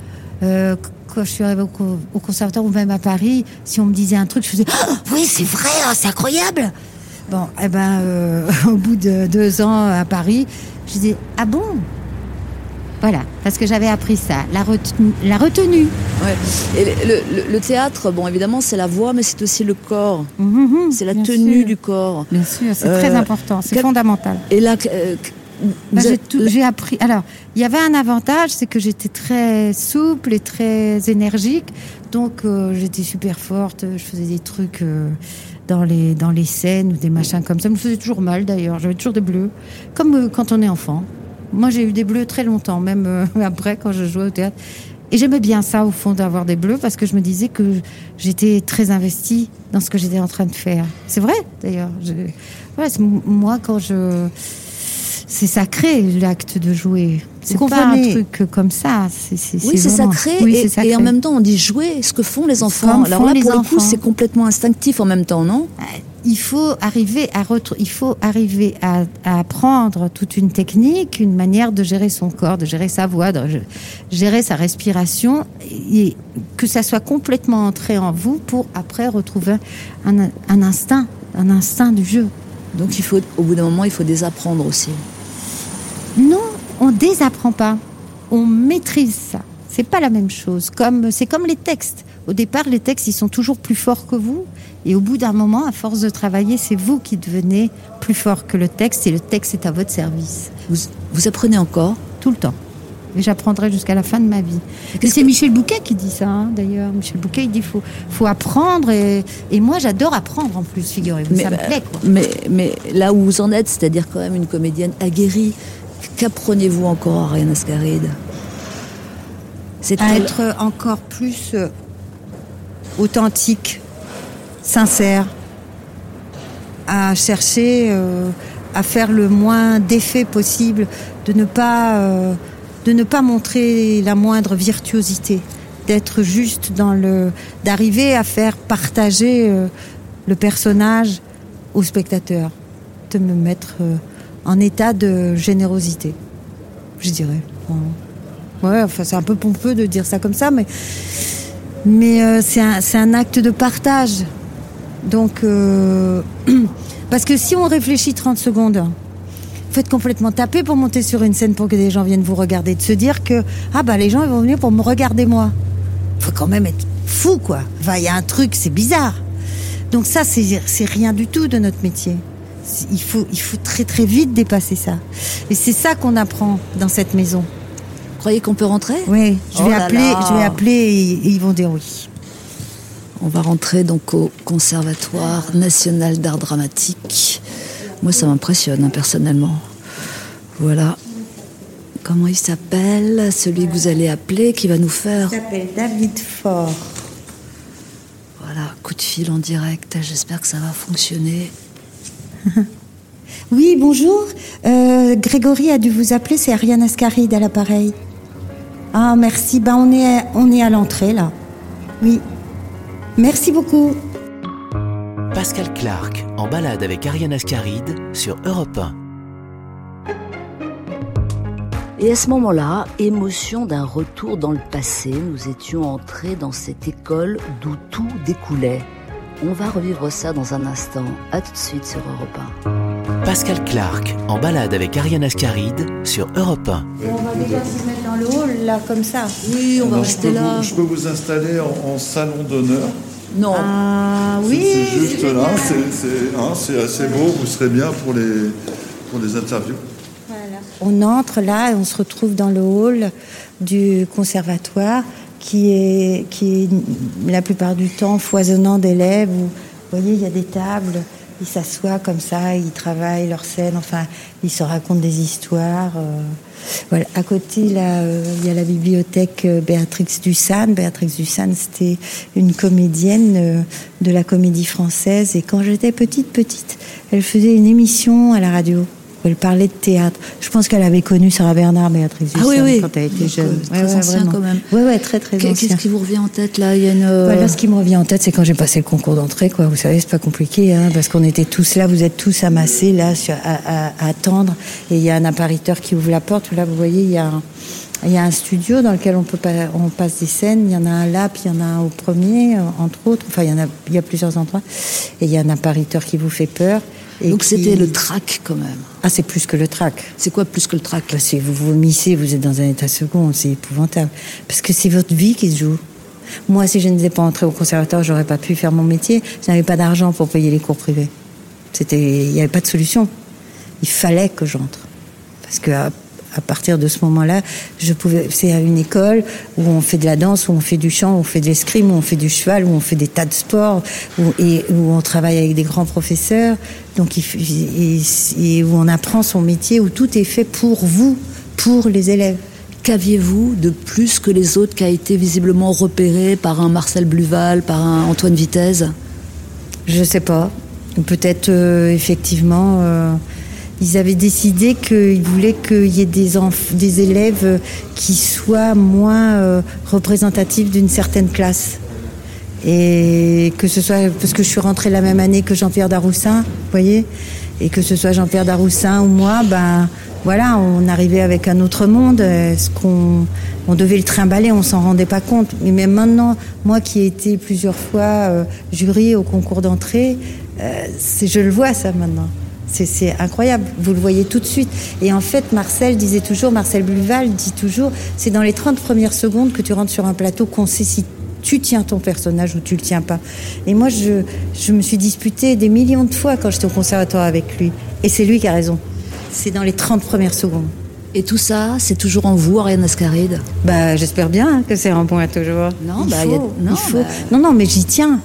[SPEAKER 3] euh, quand je suis arrivée au, co- au conservatoire ou même à Paris, si on me disait un truc, je faisais Ah, oui c'est vrai, ah, c'est incroyable. Bon, eh ben, euh, au bout de deux ans à Paris, je disais ah bon, voilà, parce que j'avais appris ça, la retenue. La retenue.
[SPEAKER 2] Ouais. Et le, le- le théâtre, bon, évidemment, c'est la voix, mais c'est aussi le corps.
[SPEAKER 3] Mhm,
[SPEAKER 2] C'est la tenue
[SPEAKER 3] sûr.
[SPEAKER 2] du corps.
[SPEAKER 3] Bien sûr, c'est
[SPEAKER 2] Euh,
[SPEAKER 3] très important, c'est fondamental.
[SPEAKER 2] Et là, euh,
[SPEAKER 3] Bah,
[SPEAKER 2] vous
[SPEAKER 3] j'ai appris. Alors, il y avait un avantage, c'est que j'étais très souple et très énergique, donc euh, j'étais super forte. Je faisais des trucs euh, dans les dans les scènes ou des machins comme ça. Ça me faisait toujours mal d'ailleurs. J'avais toujours des bleus, comme euh, quand on est enfant. Moi, j'ai eu des bleus très longtemps, même euh, après quand je jouais au théâtre. Et j'aimais bien ça au fond d'avoir des bleus parce que je me disais que j'étais très investie dans ce que j'étais en train de faire. C'est vrai d'ailleurs. Je- Voilà, moi quand je c'est sacré l'acte de jouer. C'est pas un truc comme ça.
[SPEAKER 2] Oui, c'est
[SPEAKER 3] vraiment-
[SPEAKER 2] sacré,
[SPEAKER 3] Oui,
[SPEAKER 2] et,
[SPEAKER 3] c'est sacré.
[SPEAKER 2] et en même temps, on dit jouer, ce que font les enfants.
[SPEAKER 3] Comme
[SPEAKER 2] Alors là, pour le coup, c'est complètement instinctif en même temps, non?
[SPEAKER 3] Il faut arriver à il faut arriver à, à apprendre toute une technique, une manière de gérer son corps, de gérer sa voix, de gérer sa respiration, et que ça soit complètement entré en vous pour après retrouver un, un instinct, un instinct du jeu.
[SPEAKER 2] Donc, il faut, au bout d'un moment, il faut désapprendre aussi.
[SPEAKER 3] Non, on désapprend pas. On maîtrise ça. C'est pas la même chose. Comme c'est comme les textes. Au départ, les textes, ils sont toujours plus forts que vous. Et au bout d'un moment, à force de travailler, c'est vous qui devenez plus fort que le texte. Et le texte est à votre service
[SPEAKER 2] Vous, vous apprenez encore?
[SPEAKER 3] Tout le temps. Et j'apprendrai jusqu'à la fin de ma vie. Et c'est
[SPEAKER 2] que-
[SPEAKER 3] Michel Bouquet qui dit ça, hein, d'ailleurs. Michel Bouquet, il dit faut, faut apprendre. Et, et moi, j'adore apprendre en plus, figurez-vous. Ça me plaît, quoi.
[SPEAKER 2] mais, mais là où vous en êtes, c'est-à-dire quand même une comédienne aguerrie, qu'apprenez-vous encore, Ariane Ascaride? C'est
[SPEAKER 3] à être encore plus euh, authentique, sincère, à chercher euh, à faire le moins d'effets possible, de ne pas, euh, de ne pas montrer la moindre virtuosité, d'être juste dans le, d'arriver à faire partager euh, le personnage au spectateur, de me mettre en état de générosité, je dirais. Ouais, enfin c'est un peu pompeux de dire ça comme ça, mais mais euh, c'est un, un acte de partage. Donc euh, parce que si on réfléchit 30 secondes, faut être complètement tapé pour monter sur une scène pour que des gens viennent vous regarder, de se dire que ah bah les gens vont venir pour me regarder moi. Faut quand même être fou quoi. Il y a un truc, c'est bizarre. Donc ça c'est rien du tout de notre métier. Il faut il faut très très vite dépasser ça. Et c'est ça qu'on apprend dans cette maison.
[SPEAKER 2] Vous croyez qu'on peut rentrer?
[SPEAKER 3] Oui, je
[SPEAKER 2] Oh
[SPEAKER 3] vais
[SPEAKER 2] là
[SPEAKER 3] appeler,
[SPEAKER 2] là.
[SPEAKER 3] je vais appeler et, et ils vont dire oui.
[SPEAKER 2] On va rentrer donc au Conservatoire national d'art dramatique. Moi, ça m'impressionne hein, personnellement. Voilà. Comment il s'appelle Celui que vous allez appeler, qui va nous faire.
[SPEAKER 3] Il s'appelle David Faure.
[SPEAKER 2] Voilà, coup de fil en direct. J'espère que ça va fonctionner.
[SPEAKER 3] Oui, bonjour. Euh, Grégory a dû vous appeler, c'est Ariane Ascaride à l'appareil. Ah, merci. Ben, on est, à- on est à l'entrée, là. Oui. Merci beaucoup.
[SPEAKER 1] Pascal Clark en balade avec Ariane Ascaride sur Europe 1.
[SPEAKER 2] Et à ce moment-là, émotion d'un retour dans le passé, nous étions entrés dans cette école d'où tout découlait. On va revivre ça dans un instant. À tout de suite sur Europe 1.
[SPEAKER 1] Pascal Clark en balade avec Ariane Ascaride sur Europe 1.
[SPEAKER 3] on va déjà se mettre dans le hall, là, comme ça.
[SPEAKER 2] Oui, on va rester là.
[SPEAKER 5] vous, je peux vous installer en, en salon d'honneur.
[SPEAKER 2] Non.
[SPEAKER 3] Ah, oui.
[SPEAKER 5] c'est juste là, c'est- hein, c'est assez beau, vous serez bien pour les, pour les interviews.
[SPEAKER 3] On entre là et on se retrouve dans le hall du conservatoire qui est, la plupart du temps foisonnant d'élèves. Où, vous voyez, il y a des tables, ils s'assoient comme ça, ils travaillent leur scène, enfin, ils se racontent des histoires. euh. À côté, euh, il y a la bibliothèque euh, Béatrix Dussane. Béatrix Dussane, c'était une comédienne de la comédie française. Et quand j'étais petite, petite, elle faisait une émission à la radio. Où Elle parlait de théâtre. Je pense qu'elle avait connu Sarah Bernard, Béatrix
[SPEAKER 2] Ah oui, oui.
[SPEAKER 3] quand elle était
[SPEAKER 2] Donc,
[SPEAKER 3] jeune.
[SPEAKER 2] euh, très ancien
[SPEAKER 3] vraiment.
[SPEAKER 2] quand même.
[SPEAKER 3] Ouais, ouais, très, très ancien.
[SPEAKER 2] Qu'est-ce qui vous revient en tête là Il y a une.
[SPEAKER 3] Voilà, ce qui me revient en tête, c'est quand j'ai passé le concours d'entrée, quoi. Vous savez, c'est pas compliqué, hein, parce qu'on était tous là, vous êtes tous amassés là, sur- à, à- à attendre, et il y a un appariteur qui ouvre la porte. Là, vous voyez, il y a un, il y a un studio dans lequel on peut pas, on passe des scènes. Il y en a un là, puis il y en a un au premier, euh, entre autres. Enfin, il y en a, il y a plusieurs endroits, et il y a un appariteur qui vous fait peur. Et
[SPEAKER 2] Donc
[SPEAKER 3] qui-
[SPEAKER 2] c'était le trac quand même.
[SPEAKER 3] Ah, c'est plus que le trac.
[SPEAKER 2] C'est quoi plus que le trac?
[SPEAKER 3] Là, si vous vomissez, vous êtes dans un état second, c'est épouvantable. Parce que c'est votre vie qui se joue. Moi, si je n'étais pas entrée au conservatoire, j'aurais pas pu faire mon métier. Je n'avais pas d'argent pour payer les cours privés. C'était, il n'y avait pas de solution. Il fallait que j'entre. Parce que à, partir de ce moment-là, je pouvais. C'est à une école où on fait de la danse, où on fait du chant, où on fait de l'escrime, où on fait du cheval, où on fait des tas de sports, où, et où on travaille avec des grands professeurs. Donc, et, et où on apprend son métier, où tout est fait pour vous, pour les élèves.
[SPEAKER 2] Qu'aviez-vous de plus que les autres qui a été visiblement repéré par un Marcel Bluval, par un Antoine Vitesse?
[SPEAKER 3] Je sais pas. Peut-être euh, effectivement, euh, ils avaient décidé qu'ils voulaient qu'il y ait des, élèves euh, qui soient moins euh, représentatifs d'une certaine classe. Et que ce soit parce que je suis rentrée la même année que Jean-Pierre Daroussin, vous voyez, et que ce soit Jean-Pierre Daroussin ou moi, ben voilà, on arrivait avec un autre monde. Est-ce qu'on on devait le trimballer, on s'en rendait pas compte. Mais même maintenant, moi qui ai été plusieurs fois euh, jury au concours d'entrée, euh, je le vois ça maintenant. C'est- incroyable, vous le voyez tout de suite. Et en fait, Marcel disait toujours, Marcel Bluval dit toujours, c'est dans les 30 premières secondes que tu rentres sur un plateau qu'on sait si tu tiens ton personnage ou tu le tiens pas. Et moi, je, je me suis disputée des millions de fois quand j'étais au conservatoire avec lui. Et c'est lui qui a raison. C'est dans les 30 premières secondes.
[SPEAKER 2] Et tout ça, c'est toujours en vous, Ariane Ascaride
[SPEAKER 3] Bah, j'espère bien hein, que c'est un point toujours.
[SPEAKER 2] Non,
[SPEAKER 3] il
[SPEAKER 2] bah,
[SPEAKER 3] faut, il faut.
[SPEAKER 2] bah-
[SPEAKER 3] non, non, mais j'y tiens.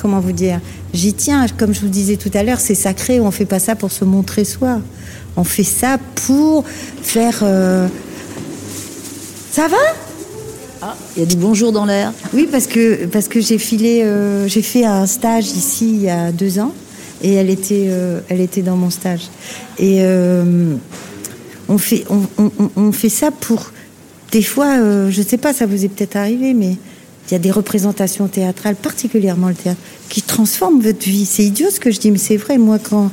[SPEAKER 3] Comment vous dire J'y tiens. Comme je vous disais tout à l'heure, c'est sacré. On fait pas ça pour se montrer soi. On fait ça pour faire. euh, Ça va?
[SPEAKER 2] Ah, il y a du bonjour dans l'air.
[SPEAKER 3] Oui, parce que, parce que j'ai filé, euh, j'ai fait un stage ici il y a deux ans Et elle était, euh, elle était dans mon stage. Et on, fait, on, on- on fait ça pour. Des fois, je sais pas, ça vous est peut-être arrivé, mais il y a des représentations théâtrales, particulièrement le théâtre, qui transforment votre vie. C'est idiot ce que je dis, mais c'est vrai. Moi, quand,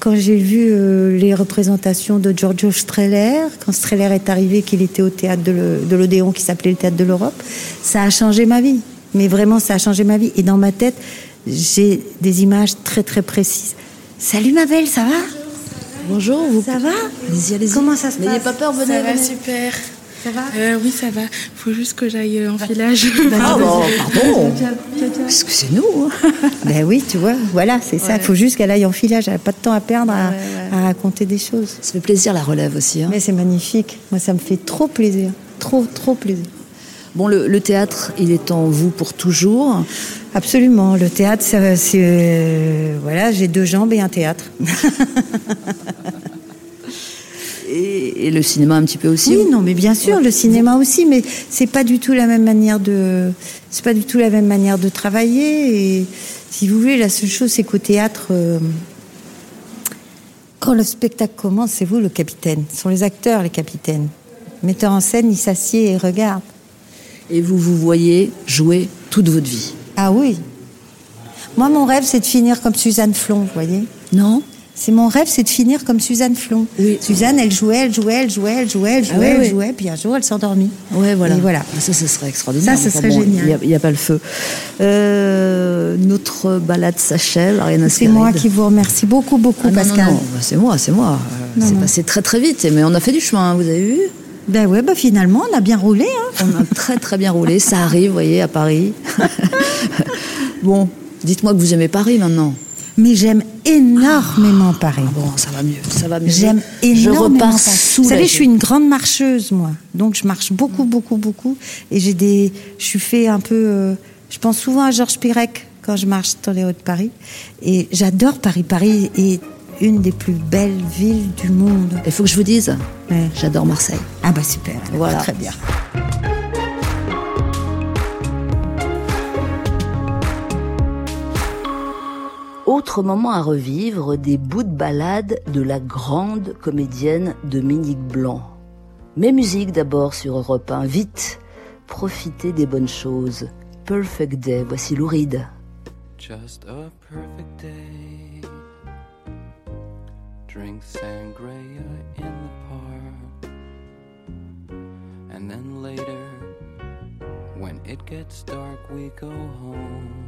[SPEAKER 3] quand j'ai vu euh, les représentations de Giorgio Strehler, quand Strehler est arrivé, qu'il était au théâtre de l'Odéon, qui s'appelait le théâtre de l'Europe, ça a changé ma vie. Mais vraiment, ça a changé ma vie. Et dans ma tête, j'ai des images très très précises. Salut ma belle, ça va?
[SPEAKER 2] Bonjour, vous
[SPEAKER 3] Ça va?
[SPEAKER 2] Allez-y, allez-y.
[SPEAKER 3] Comment ça se
[SPEAKER 2] N'ayez
[SPEAKER 3] passe?
[SPEAKER 2] pas peur, venez.
[SPEAKER 7] Ça va
[SPEAKER 2] venez.
[SPEAKER 7] super.
[SPEAKER 3] Ça va
[SPEAKER 7] Euh, oui, ça va. Faut juste que j'aille euh, en filage.
[SPEAKER 2] Ah bon, pardon. Parce que c'est nous.
[SPEAKER 3] Ben oui, tu vois, voilà, c'est ça. Il faut juste qu'elle aille en filage. Elle n'a pas de temps à perdre à, à raconter des choses.
[SPEAKER 2] Ça fait plaisir la relève aussi. hein.
[SPEAKER 3] Mais c'est magnifique. Moi, ça me fait trop plaisir. Trop, trop plaisir.
[SPEAKER 2] Bon, le, le théâtre, il est en vous pour toujours.
[SPEAKER 3] Absolument. Le théâtre, ça, c'est. euh, voilà, j'ai deux jambes et un théâtre.
[SPEAKER 2] Et, et le cinéma un petit peu aussi.
[SPEAKER 3] Oui, non, mais bien sûr, le cinéma aussi, mais c'est pas du tout la même manière de, c'est pas du tout la même manière de travailler. Et si vous voulez, la seule chose, c'est qu'au théâtre, euh, quand le spectacle commence, c'est vous le capitaine. Ce sont les acteurs les capitaines. Le metteur en scène, il s'assied et regarde.
[SPEAKER 2] Et vous vous voyez jouer toute votre vie.
[SPEAKER 3] Ah oui. Moi, mon rêve, c'est de finir comme Suzanne Flon, vous voyez.
[SPEAKER 2] Non?
[SPEAKER 3] C'est mon rêve, c'est de finir comme Suzanne Flon.
[SPEAKER 2] Oui.
[SPEAKER 3] Suzanne, elle jouait, elle jouait, elle jouait, elle jouait, elle jouait,
[SPEAKER 2] Ah oui,
[SPEAKER 3] elle
[SPEAKER 2] oui.
[SPEAKER 3] jouait, puis un jour, elle s'endormit.
[SPEAKER 2] Ouais, voilà.
[SPEAKER 3] Et voilà.
[SPEAKER 2] Ah, Ça, ce serait extraordinaire.
[SPEAKER 3] Ça, ce serait
[SPEAKER 2] bon,
[SPEAKER 3] génial.
[SPEAKER 2] Il n'y a, pas le feu. Euh, notre balade s'achève.
[SPEAKER 3] C'est moi qui vous remercie beaucoup, beaucoup,
[SPEAKER 2] Ah, non, non,
[SPEAKER 3] Pascal.
[SPEAKER 2] non, bah, c'est moi, c'est moi. C'est passé très très vite, mais on a fait du chemin, hein, vous avez vu?
[SPEAKER 3] Ben ouais, bah finalement, on a bien roulé. Hein.
[SPEAKER 2] On a très très bien roulé, ça arrive, vous voyez, à Paris. bon, dites-moi que vous aimez Paris maintenant.
[SPEAKER 3] Mais j'aime énormément Paris.
[SPEAKER 2] Bon, ça va mieux, ça va mieux.
[SPEAKER 3] J'aime
[SPEAKER 2] Je
[SPEAKER 3] énormément
[SPEAKER 2] repars
[SPEAKER 3] Paris. Vous savez, je suis une grande marcheuse, moi. Donc, je marche beaucoup, beaucoup, beaucoup. Et j'ai des. Je suis fait un peu. euh, Je pense souvent à Georges Pirec quand je marche dans les Hauts-de-Paris. Et j'adore Paris. Paris est une des plus belles villes du monde.
[SPEAKER 2] Il faut que je vous dise,
[SPEAKER 3] Ouais.
[SPEAKER 2] j'adore Marseille.
[SPEAKER 3] Ah, bah super.
[SPEAKER 2] Voilà.
[SPEAKER 3] Très bien.
[SPEAKER 2] Autre moment à revivre, des bouts de balade de la grande comédienne Dominique Blanc. Mes musiques d'abord sur Europe 1. Vite, profitez des bonnes choses. Perfect Day, voici Louride.
[SPEAKER 8] Just a perfect day. Drink sangria in the park. And then later, when it gets dark, we go home.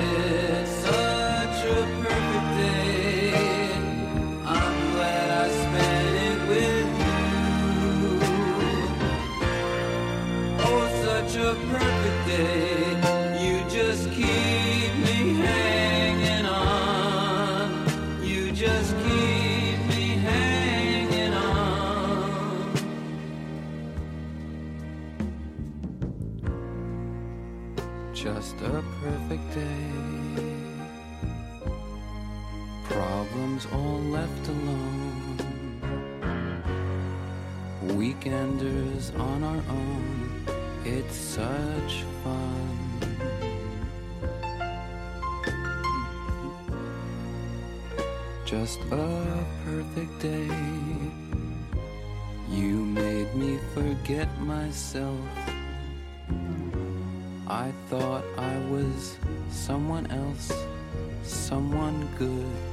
[SPEAKER 8] myself. I thought I was someone else, someone good.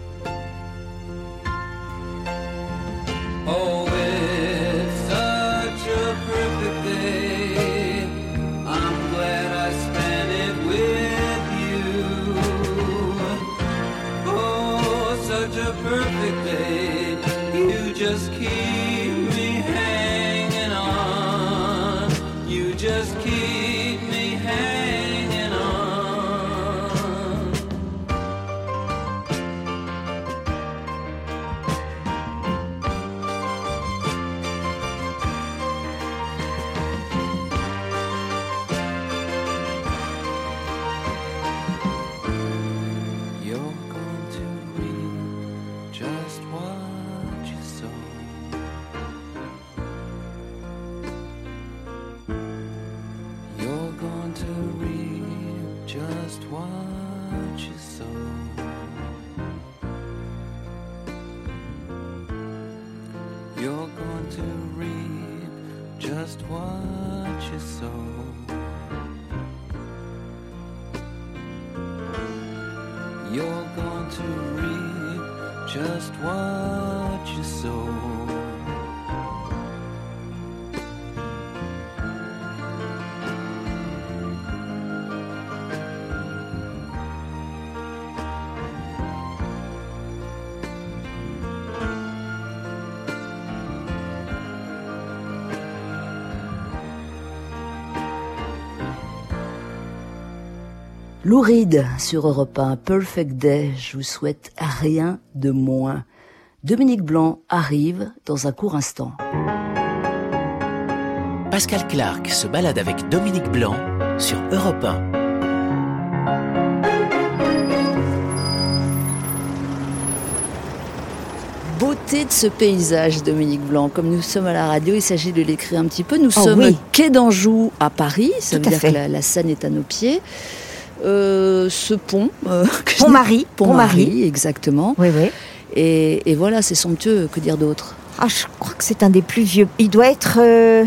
[SPEAKER 8] You're going to reap just what you sow.
[SPEAKER 2] Louride sur Europe 1, Perfect Day, je vous souhaite rien de moins. Dominique Blanc arrive dans un court instant.
[SPEAKER 1] Pascal Clark se balade avec Dominique Blanc sur Europe 1.
[SPEAKER 2] Beauté de ce paysage, Dominique Blanc. Comme nous sommes à la radio, il s'agit de l'écrire un petit peu. Nous
[SPEAKER 9] Oh
[SPEAKER 2] sommes
[SPEAKER 9] oui.
[SPEAKER 2] quai d'Anjou à Paris. Ça
[SPEAKER 9] Tout
[SPEAKER 2] veut dire
[SPEAKER 9] fait.
[SPEAKER 2] que la, la Seine est à nos pieds. Euh, ce pont. euh, que je-
[SPEAKER 9] Pont-Marie,
[SPEAKER 2] Pont-Marie,
[SPEAKER 9] Pont-Marie.
[SPEAKER 2] exactement.
[SPEAKER 9] Oui, oui.
[SPEAKER 2] Et, et voilà, c'est somptueux. Que dire d'autre
[SPEAKER 9] Ah, je crois que c'est un des plus vieux. Il doit être euh,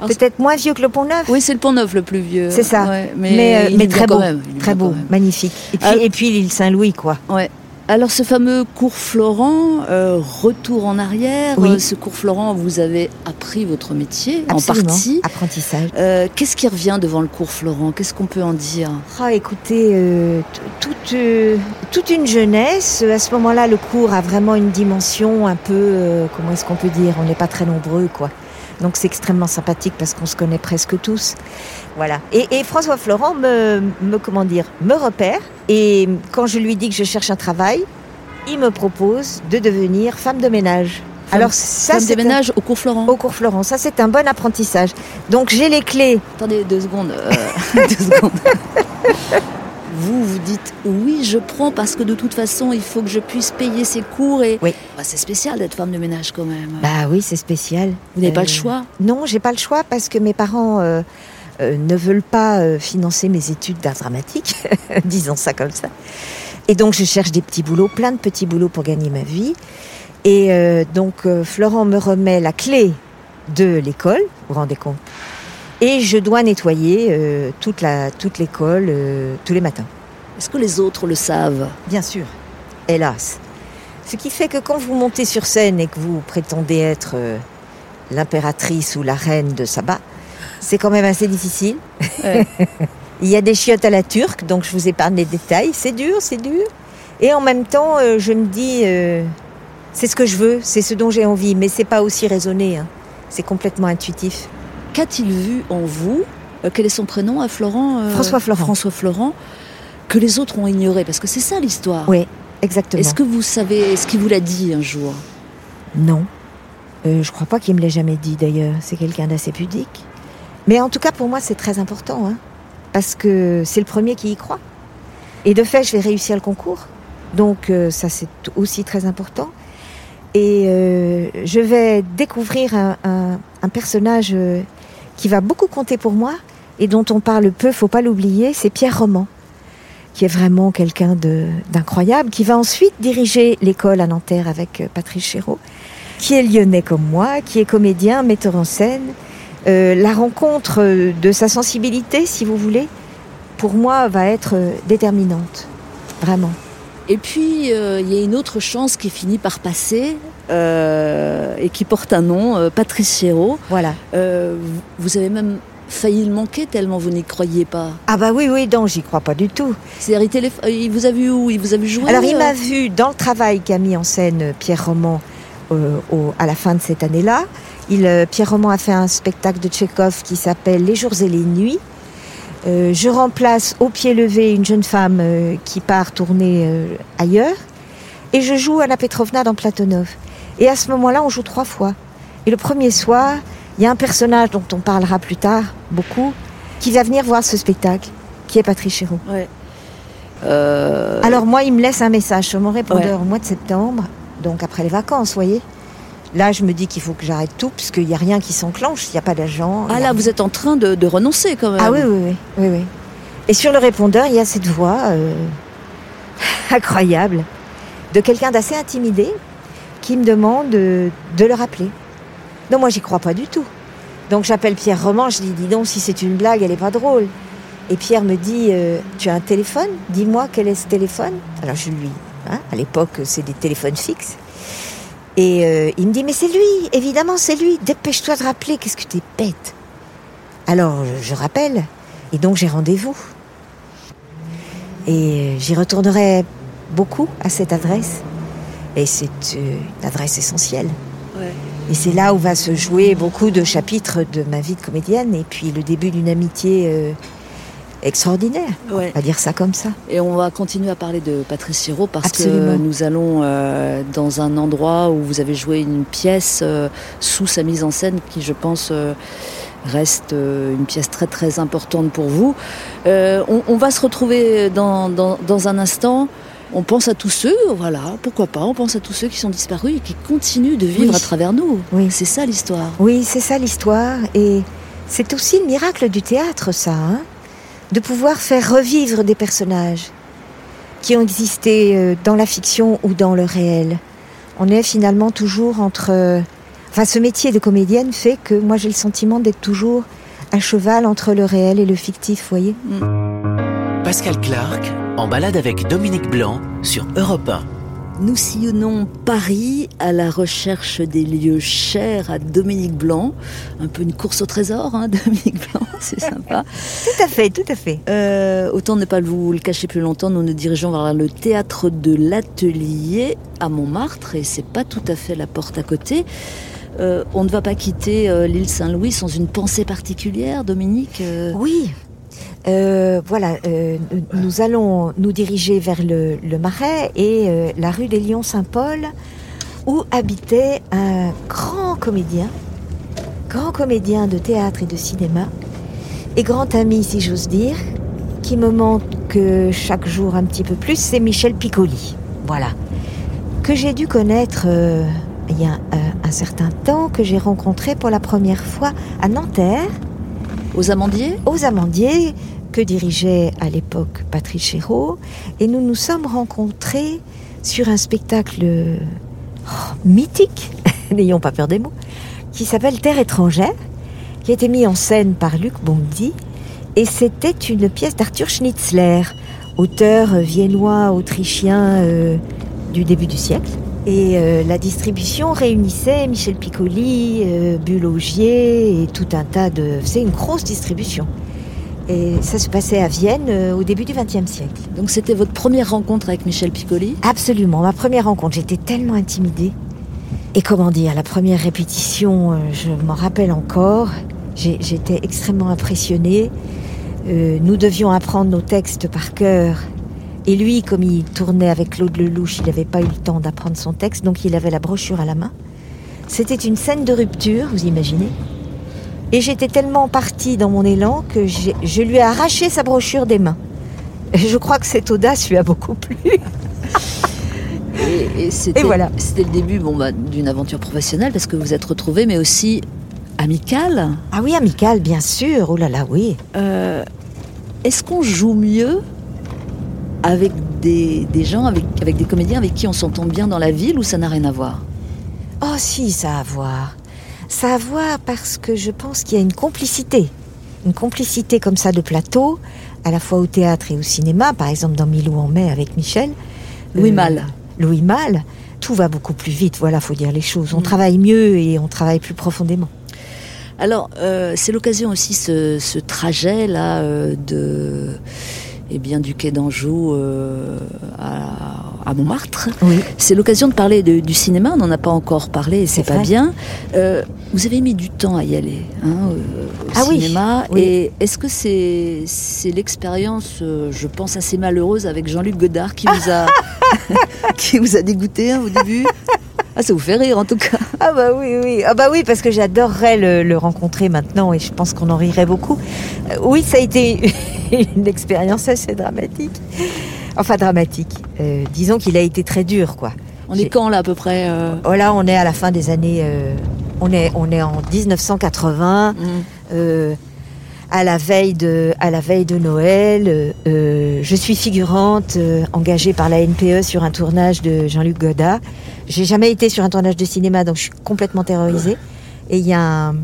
[SPEAKER 2] Ah,
[SPEAKER 9] peut-être moins vieux que le Pont Neuf.
[SPEAKER 2] Oui, c'est le Pont Neuf le plus vieux.
[SPEAKER 9] C'est ça.
[SPEAKER 2] Ouais,
[SPEAKER 9] mais,
[SPEAKER 2] mais il
[SPEAKER 9] très
[SPEAKER 2] quand
[SPEAKER 9] beau,
[SPEAKER 2] même, il est
[SPEAKER 9] très beau,
[SPEAKER 2] quand même.
[SPEAKER 9] magnifique. Et puis,
[SPEAKER 2] Ah.
[SPEAKER 9] et puis l'île Saint-Louis, quoi.
[SPEAKER 2] Ouais. Alors ce fameux cours Florent, euh, retour en arrière,
[SPEAKER 9] Oui.
[SPEAKER 2] euh, ce cours Florent, vous avez appris votre métier
[SPEAKER 9] Absolument.
[SPEAKER 2] en partie.
[SPEAKER 9] Apprentissage.
[SPEAKER 2] Euh, Qu'est-ce qui revient devant le cours Florent? Qu'est-ce qu'on peut en dire?
[SPEAKER 9] Ah, écoutez, euh, toute, euh, toute une jeunesse. À ce moment-là, le cours a vraiment une dimension un peu, euh, comment est-ce qu'on peut dire? On n'est pas très nombreux, quoi. Donc c'est extrêmement sympathique parce qu'on se connaît presque tous. Voilà. Et, et François Florent me, me, comment dire, me repère. Et quand je lui dis que je cherche un travail, il me propose de devenir femme de ménage.
[SPEAKER 2] Femme-
[SPEAKER 9] Alors ça,
[SPEAKER 2] Femme
[SPEAKER 9] c'est
[SPEAKER 2] de ménage au cours Florent.
[SPEAKER 9] au cours Florent. Ça, c'est un bon apprentissage. Donc j'ai les clés.
[SPEAKER 2] Attendez deux secondes. euh, deux secondes. Vous vous dites oui, je prends parce que de toute façon, il faut que je puisse payer ces cours et
[SPEAKER 9] Oui.
[SPEAKER 2] Bah, c'est spécial d'être femme de ménage quand même.
[SPEAKER 9] Bah oui, c'est spécial.
[SPEAKER 2] vous n'avez pas
[SPEAKER 9] euh,
[SPEAKER 2] le choix.
[SPEAKER 9] Non, j'ai pas le choix parce que mes parents euh, euh, ne veulent pas euh, financer mes études d'art dramatique, disons ça comme ça. Et donc je cherche des petits boulots, plein de petits boulots pour gagner ma vie. Et euh, donc euh, Florent me remet la clé de l'école, vous vous rendez compte? Et je dois nettoyer euh, toute l'école euh, tous les matins.
[SPEAKER 2] Est-ce que les autres le savent
[SPEAKER 9] Bien sûr. Hélas. Ce qui fait que quand vous montez sur scène et que vous prétendez être euh, l'impératrice ou la reine de Saba, c'est quand même assez difficile.
[SPEAKER 2] Ouais.
[SPEAKER 9] Il y a des chiottes à la turque, donc je vous épargne les détails. C'est dur, c'est dur. Et en même temps, euh, je me dis, euh, c'est ce que je veux, c'est ce dont j'ai envie, mais c'est pas aussi raisonné. hein. C'est complètement intuitif.
[SPEAKER 2] Qu'a-t-il vu en vous Euh, Quel est son prénom à Florent euh,
[SPEAKER 9] François Florent.
[SPEAKER 2] François Florent, que les autres ont ignoré Parce que c'est ça l'histoire.
[SPEAKER 9] Oui, exactement.
[SPEAKER 2] Est-ce que vous savez ce qu'il vous l'a dit un jour?
[SPEAKER 9] Non. Euh, je crois pas qu'il me l'ait jamais dit d'ailleurs. C'est quelqu'un d'assez pudique. Mais en tout cas, pour moi, c'est très important. Hein, parce que c'est le premier qui y croit. Et de fait, je vais réussir le concours. Donc, euh, ça, c'est aussi très important. Et euh, je vais découvrir un, un- un personnage qui va beaucoup compter pour moi et dont on parle peu, faut pas l'oublier, c'est Pierre Roman, qui est vraiment quelqu'un d'incroyable, qui va ensuite diriger l'école à Nanterre avec euh, Patrice Chéreau qui est lyonnais comme moi, qui est comédien, metteur en scène. Euh, la rencontre euh, de sa sensibilité, si vous voulez, pour moi, va être déterminante. Vraiment.
[SPEAKER 2] Et puis, il y a une autre chance qui finit par passer et qui porte un nom, euh, Patrice Chéreau.
[SPEAKER 9] Voilà.
[SPEAKER 2] Euh, vous- avez même failli le manquer tellement vous n'y croyez pas.
[SPEAKER 9] Ah bah oui, oui, non, j'y crois pas du tout.
[SPEAKER 2] C'est-à-dire, il, téléph- euh, il vous a vu où? Il vous a vu jouer
[SPEAKER 9] Alors, il
[SPEAKER 2] euh
[SPEAKER 9] m'a vu dans le travail qu'a mis en scène euh, Pierre Roman euh, au- à la fin de cette année-là. Il, euh, Pierre Roman a fait un spectacle de Tchekhov qui s'appelle Les jours et les nuits. Euh, je remplace au pied levé une jeune femme euh, qui part tourner euh, ailleurs. Et je joue Anna Petrovna dans Platonov. Et à ce moment-là, on joue trois fois. Et le premier soir, il y a un personnage dont on parlera plus tard, beaucoup, qui va venir voir ce spectacle, qui est Patrice Chéreau.
[SPEAKER 2] Ouais. Euh,
[SPEAKER 9] Alors moi, il me laisse un message sur mon répondeur
[SPEAKER 2] Ouais.
[SPEAKER 9] au mois de septembre, donc après les vacances, vous voyez. Là, je me dis qu'il faut que j'arrête tout, puisqu'il n'y a rien qui s'enclenche, il n'y a pas d'agent.
[SPEAKER 2] ah
[SPEAKER 9] a
[SPEAKER 2] là, vous êtes en train de, de renoncer quand même.
[SPEAKER 9] Ah oui, oui, oui, oui, oui. Et sur le répondeur, il y a cette voix euh, incroyable de quelqu'un d'assez intimidé qui me demande de le rappeler. Non, moi, j'y crois pas du tout. Donc, j'appelle Pierre Roman, je dis, dis donc, si c'est une blague, elle est pas drôle. Et Pierre me dit, euh, tu as un téléphone? Dis-moi quel est ce téléphone? Alors, je lui, hein, à l'époque, c'est des téléphones fixes. Et euh, il me dit, mais c'est lui, évidemment, c'est lui, dépêche-toi de rappeler, qu'est-ce que t'es bête? Alors, je, je rappelle, et donc j'ai rendez-vous. Et euh, j'y retournerai beaucoup à cette adresse. Et c'est euh, une adresse essentielle. Et c'est là où va se jouer beaucoup de chapitres de ma vie de comédienne et puis le début d'une amitié euh, extraordinaire.
[SPEAKER 2] Ouais.
[SPEAKER 9] On va dire ça comme ça.
[SPEAKER 2] Et on va continuer à parler de Patrice Chéreau parce
[SPEAKER 9] Absolument.
[SPEAKER 2] que nous allons euh, dans un endroit où vous avez joué une pièce euh, sous sa mise en scène qui, je pense, euh, reste euh, une pièce très très importante pour vous. Euh, on, on va se retrouver dans, dans, dans un instant. On pense à tous ceux, voilà, pourquoi pas, on pense à tous ceux qui sont disparus et qui continuent de vivre
[SPEAKER 9] Oui.
[SPEAKER 2] à travers nous.
[SPEAKER 9] Oui.
[SPEAKER 2] C'est ça l'histoire.
[SPEAKER 9] Oui, c'est ça l'histoire. Et c'est aussi le miracle du théâtre, ça. hein, de pouvoir faire revivre des personnages qui ont existé euh, dans la fiction ou dans le réel. On est finalement toujours entre... euh, Enfin, ce métier de comédienne fait que moi j'ai le sentiment d'être toujours à cheval entre le réel et le fictif, vous voyez
[SPEAKER 1] Pascal Clark en balade avec Dominique Blanc sur Europe 1.
[SPEAKER 2] Nous sillonnons Paris à la recherche des lieux chers à Dominique Blanc. Un peu une course au trésor, hein, Dominique Blanc, c'est sympa.
[SPEAKER 9] Tout à fait, tout à fait.
[SPEAKER 2] Euh, autant ne pas vous le cacher plus longtemps, nous nous dirigeons vers le théâtre de l'Atelier à Montmartre et c'est pas tout à fait la porte à côté. Euh, on ne va pas quitter euh, l'île Saint-Louis sans une pensée particulière, Dominique. euh,
[SPEAKER 9] Oui. Euh, voilà, euh, nous- allons nous diriger vers le, Marais et euh, la rue des Lions-Saint-Paul, où habitait un grand comédien, grand comédien de théâtre et de cinéma, et grand ami, si j'ose dire, qui me manque euh, chaque jour un petit peu plus, c'est Michel Piccoli. Voilà. Que j'ai dû connaître euh, il y a un certain temps, que j'ai rencontré pour la première fois à Nanterre
[SPEAKER 2] Aux amandiers
[SPEAKER 9] aux Amandiers que dirigeait à l'époque Patrice Chéreau. Et nous nous sommes rencontrés sur un spectacle oh, mythique, n'ayons pas peur des mots, qui s'appelle Terre étrangère, qui a été mis en scène par Luc Bondy. Et c'était une pièce d'Arthur Schnitzler, auteur viennois, autrichien euh, du début du siècle. Et euh, la distribution réunissait Michel Piccoli, euh, Bulogier et tout un tas de... C'est une grosse distribution. Et ça se passait à Vienne euh, au début du XXe siècle.
[SPEAKER 2] Donc c'était votre première rencontre avec Michel Piccoli?
[SPEAKER 9] Absolument, ma première rencontre, j'étais tellement intimidée. Et comment dire, la première répétition, euh, je m'en rappelle encore, j'étais extrêmement impressionnée. Nous devions apprendre nos textes par cœur. Et lui, comme il tournait avec Claude Lelouch, il n'avait pas eu le temps d'apprendre son texte, donc il avait la brochure à la main. C'était une scène de rupture, vous imaginez Et j'étais tellement partie dans mon élan que je lui ai arraché sa brochure des mains. Et je crois que cette audace lui a beaucoup plu.
[SPEAKER 2] Et, et c'était,
[SPEAKER 9] voilà.
[SPEAKER 2] c'était le début bon, bah, d'une aventure professionnelle parce que vous êtes retrouvés, mais aussi amicale.
[SPEAKER 9] Ah oui, amical, bien sûr. Oh là là, oui.
[SPEAKER 2] Euh, est-ce qu'on joue mieux avec des, des gens, avec, avec des comédiens avec qui on s'entend bien dans la ville ou ça n'a rien à voir?
[SPEAKER 9] Oh si, ça a à voir. Ça a à voir parce que je pense qu'il y a une complicité. Une complicité comme ça de plateau, à la fois au théâtre et au cinéma, par exemple dans Milou en mai avec Michel.
[SPEAKER 2] Louis
[SPEAKER 9] Euh,
[SPEAKER 2] Malle.
[SPEAKER 9] Louis Malle. Tout va beaucoup plus vite, voilà, faut dire les choses. On
[SPEAKER 2] Mm.
[SPEAKER 9] travaille mieux et on travaille plus profondément.
[SPEAKER 2] Alors, euh, c'est l'occasion aussi, ce, ce trajet-là euh, de, eh bien, du quai d'Anjou euh, à, à Montmartre.
[SPEAKER 9] Oui.
[SPEAKER 2] C'est l'occasion de parler de- du cinéma, on n'en a pas encore parlé et c'est pas
[SPEAKER 9] vrai.
[SPEAKER 2] bien. Euh, vous avez mis du temps à y aller hein, au
[SPEAKER 9] Ah
[SPEAKER 2] cinéma.
[SPEAKER 9] oui.
[SPEAKER 2] Et est-ce que c'est c'est l'expérience, euh, je pense, assez malheureuse avec Jean-Luc Godard qui vous a, qui vous a dégoûté hein, au début? Ah, ça vous fait rire en tout cas.
[SPEAKER 9] Ah bah oui, oui. Ah bah oui, parce que j'adorerais le, le rencontrer maintenant et je pense qu'on en rirait beaucoup. Euh, oui, ça a été une expérience assez dramatique. Enfin, dramatique. Euh, disons qu'il a été très dur, quoi.
[SPEAKER 2] On est quand là à peu près euh,
[SPEAKER 9] Oh là, on est à la fin des années. on, est, on est en 1980,
[SPEAKER 2] hmm.
[SPEAKER 9] À, la veille de, à la veille de Noël. euh, euh, je suis figurante euh, engagée par la NPE sur un tournage de Jean-Luc Godard. J'ai jamais été sur un tournage de cinéma, donc je suis complètement terrorisée. Et il y a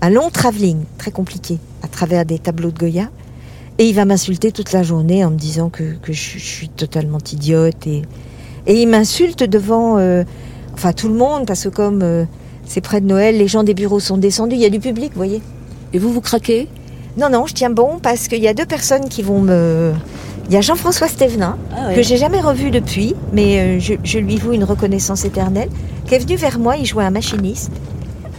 [SPEAKER 9] un, long travelling très compliqué à travers des tableaux de Goya. Et il va m'insulter toute la journée en me disant que, je, suis totalement idiote. Et, il m'insulte devant enfin tout le monde, parce que comme c'est près de Noël, les gens des bureaux sont descendus, il y a du public, vous voyez.
[SPEAKER 2] Et vous, vous craquez?
[SPEAKER 9] Non, non, je tiens bon parce qu'il y a deux personnes qui vont me... Il y a Jean-François Stévenin,
[SPEAKER 2] Ah ouais.
[SPEAKER 9] que j'ai jamais revu depuis, mais euh, je, je lui voue une reconnaissance éternelle, qui est venu vers moi, il jouait un machiniste.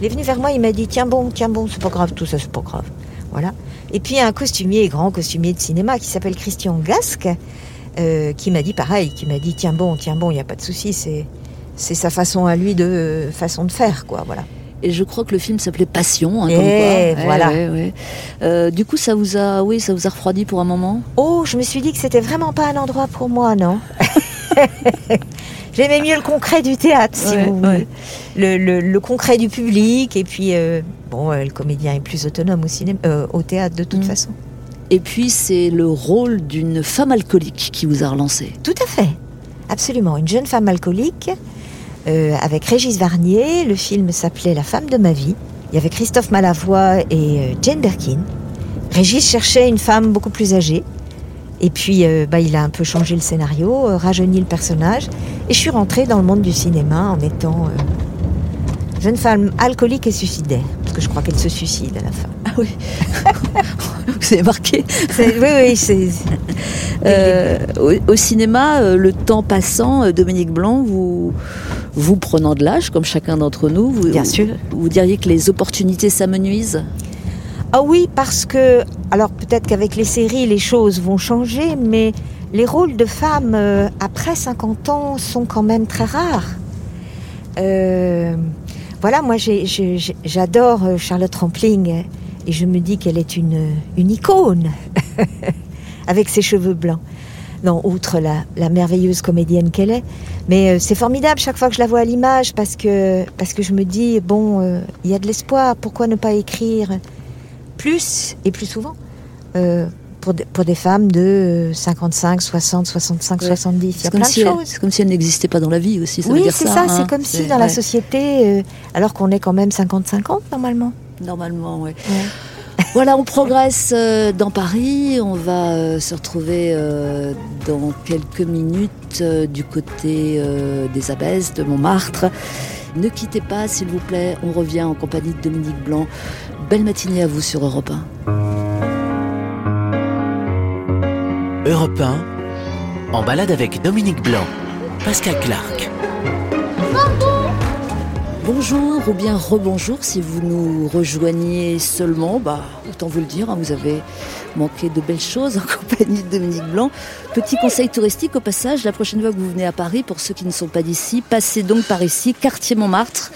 [SPEAKER 9] Il est venu vers moi, il m'a dit Tiens bon, tiens bon, c'est pas grave, tout ça, c'est pas grave. Voilà. Et puis il y a un costumier, grand costumier de cinéma, qui s'appelle Christian Gasque, euh, qui m'a dit pareil, qui m'a dit Tiens bon, tiens bon, il n'y a pas de souci, c'est. C'est sa façon à lui de façon de faire, quoi, voilà.
[SPEAKER 2] Et je crois que le film s'appelait Passion, hein,
[SPEAKER 9] Eh,
[SPEAKER 2] quoi.
[SPEAKER 9] voilà.
[SPEAKER 2] ouais, ouais. Euh, du coup, ça vous a, oui, ça vous a refroidi pour un moment?
[SPEAKER 9] Oh, je me suis dit que c'était vraiment pas un endroit pour moi, non J'aimais mieux le concret du théâtre, si vous voulez. Le, le- le concret du public, et puis, euh, bon, euh, le comédien est plus autonome au, cinéma, au théâtre de toute
[SPEAKER 2] Mm.
[SPEAKER 9] façon.
[SPEAKER 2] Et puis, c'est le rôle d'une femme alcoolique qui vous a relancé.
[SPEAKER 9] Tout à fait, absolument. Une jeune femme alcoolique, euh, avec Régis Varnier. Le film s'appelait La femme de ma vie. Il y avait Christophe Malavoie et euh, Jane Birkin. Régis cherchait une femme beaucoup plus âgée. Et puis, euh, bah, il a un peu changé le scénario, euh, rajeuni le personnage. Et je suis rentrée dans le monde du cinéma en étant euh, jeune femme alcoolique et suicidaire. Parce que je crois qu'elle se suicide à la fin.
[SPEAKER 2] Ah oui. vous avez marqué.
[SPEAKER 9] Oui, oui, c'est.
[SPEAKER 2] Au, au cinéma, le temps passant, Dominique Blanc, vous, vous prenant de l'âge, comme chacun d'entre nous, vous,
[SPEAKER 9] Bien sûr.
[SPEAKER 2] vous diriez que les opportunités s'amenuisent?
[SPEAKER 9] Ah oui, parce que, alors peut-être qu'avec les séries, les choses vont changer, mais les rôles de femmes euh, après 50 ans sont quand même très rares. Euh, voilà, moi j'adore euh, Charlotte Rampling et je me dis qu'elle est une, une icône avec ses cheveux blancs. Non, outre la, la merveilleuse comédienne qu'elle est. Mais euh, c'est formidable chaque fois que je la vois à l'image parce que, parce que je me dis, bon, euh, il y a de l'espoir, pourquoi ne pas écrire plus et plus souvent euh, pour, des, pour des femmes de euh, 55, 60, 65,
[SPEAKER 2] Ouais.
[SPEAKER 9] 70. Il y
[SPEAKER 2] C'est
[SPEAKER 9] a
[SPEAKER 2] comme, si elle,
[SPEAKER 9] choses.
[SPEAKER 2] c'est comme si elle n'existait pas dans la vie aussi. Ça
[SPEAKER 9] oui, c'est ça,
[SPEAKER 2] hein.
[SPEAKER 9] c'est comme si dans la société, euh, alors qu'on est quand même 50-50 normalement.
[SPEAKER 2] Normalement, oui. Voilà, on progresse euh, dans Paris. On va euh, se retrouver euh, dans quelques minutes du côté des Abbesses, de Montmartre. Ne quittez pas, s'il vous plaît. On revient en compagnie de Dominique Blanc. Belle matinée à vous sur Europe 1.
[SPEAKER 1] Europe 1, en balade avec Dominique Blanc, Pascal Clark.
[SPEAKER 2] Bonjour ou bien rebonjour si vous nous rejoignez seulement, bah autant vous le dire, hein, vous avez manqué de belles choses en compagnie de Dominique Blanc. Petit conseil touristique au passage, la prochaine fois que vous venez à Paris, pour ceux qui ne sont pas d'ici, passez donc par ici, quartier Montmartre,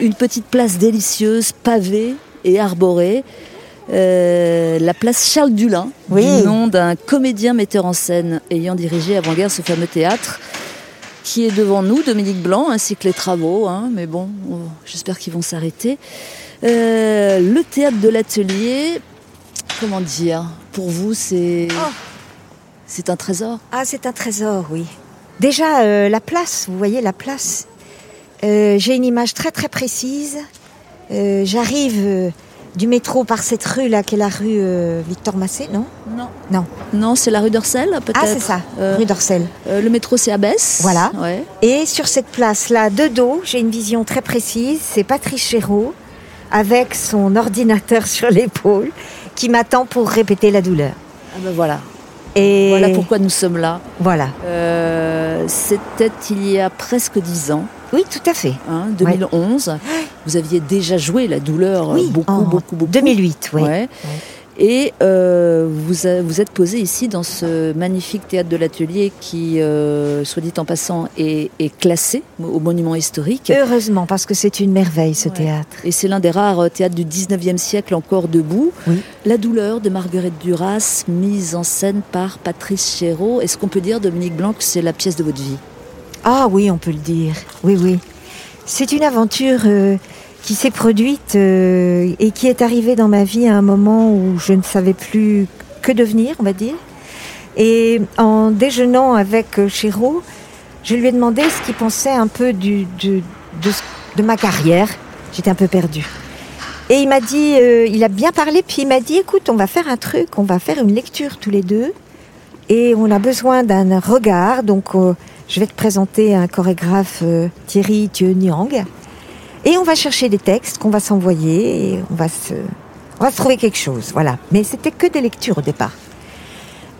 [SPEAKER 2] une petite place délicieuse, pavée et arborée. Euh, la place Charles Dulin,
[SPEAKER 9] Oui.
[SPEAKER 2] du nom d'un comédien metteur en scène ayant dirigé avant-guerre ce fameux théâtre qui est devant nous, Dominique Blanc, ainsi que les travaux, hein, mais bon, on- j'espère qu'ils vont s'arrêter. Euh, le théâtre de l'atelier, comment dire, pour vous, c'est
[SPEAKER 9] Oh.
[SPEAKER 2] c'est un trésor?
[SPEAKER 9] Ah, c'est un trésor, oui. Déjà, euh, la place, vous voyez la place? Euh, J'ai une image très très précise. J'arrive du métro par cette rue là, qui est la rue euh, Victor Massé, non?
[SPEAKER 2] Non.
[SPEAKER 9] Non.
[SPEAKER 2] Non, c'est la rue d'Orsel, peut-être
[SPEAKER 9] Ah, c'est ça,
[SPEAKER 2] Euh,
[SPEAKER 9] rue d'Orcel.
[SPEAKER 2] euh, le métro, c'est Abbesse.
[SPEAKER 9] Voilà.
[SPEAKER 2] Ouais.
[SPEAKER 9] Et sur cette place-là, de dos, j'ai une vision très précise. C'est Patrice Chéreau, avec son ordinateur sur l'épaule, qui m'attend pour répéter la douleur.
[SPEAKER 2] Ah ben voilà.
[SPEAKER 9] Et
[SPEAKER 2] Voilà pourquoi nous sommes là.
[SPEAKER 9] Voilà.
[SPEAKER 2] Euh, C'était il y a presque dix ans.
[SPEAKER 9] Oui, tout à fait.
[SPEAKER 2] hein, 2011. Vous aviez déjà joué la douleur euh,
[SPEAKER 9] Oui,
[SPEAKER 2] beaucoup, beaucoup, beaucoup.
[SPEAKER 9] 2008, oui.
[SPEAKER 2] Ouais. Et euh, vous, a- vous êtes posé ici dans ce magnifique théâtre de l'atelier qui, euh, soit dit en passant, est, est classé au monument historique.
[SPEAKER 9] Heureusement, parce que c'est une merveille ce
[SPEAKER 2] Ouais.
[SPEAKER 9] théâtre.
[SPEAKER 2] Et c'est l'un des rares théâtres du 19e siècle encore debout.
[SPEAKER 9] Oui.
[SPEAKER 2] La douleur de Marguerite Duras, mise en scène par Patrice Chéreau. Est-ce qu'on peut dire, Dominique Blanc, que c'est la pièce de votre vie?
[SPEAKER 9] Ah oui, on peut le dire. Oui, oui. C'est une aventure euh, qui s'est produite euh, et qui est arrivée dans ma vie à un moment où je ne savais plus que devenir, on va dire. Et en déjeunant avec euh, Chéreau, je lui ai demandé ce qu'il pensait un peu de, ma carrière. J'étais un peu perdue. Et il m'a dit, euh, il a bien parlé, puis il m'a dit, écoute, on va faire un truc, on va faire une lecture tous les deux, et on a besoin d'un regard, donc je vais te présenter un chorégraphe, Thierry Thieu et on va chercher des textes qu'on va s'envoyer, et on va se, on va se trouver quelque chose, voilà. Mais c'était que des lectures au départ.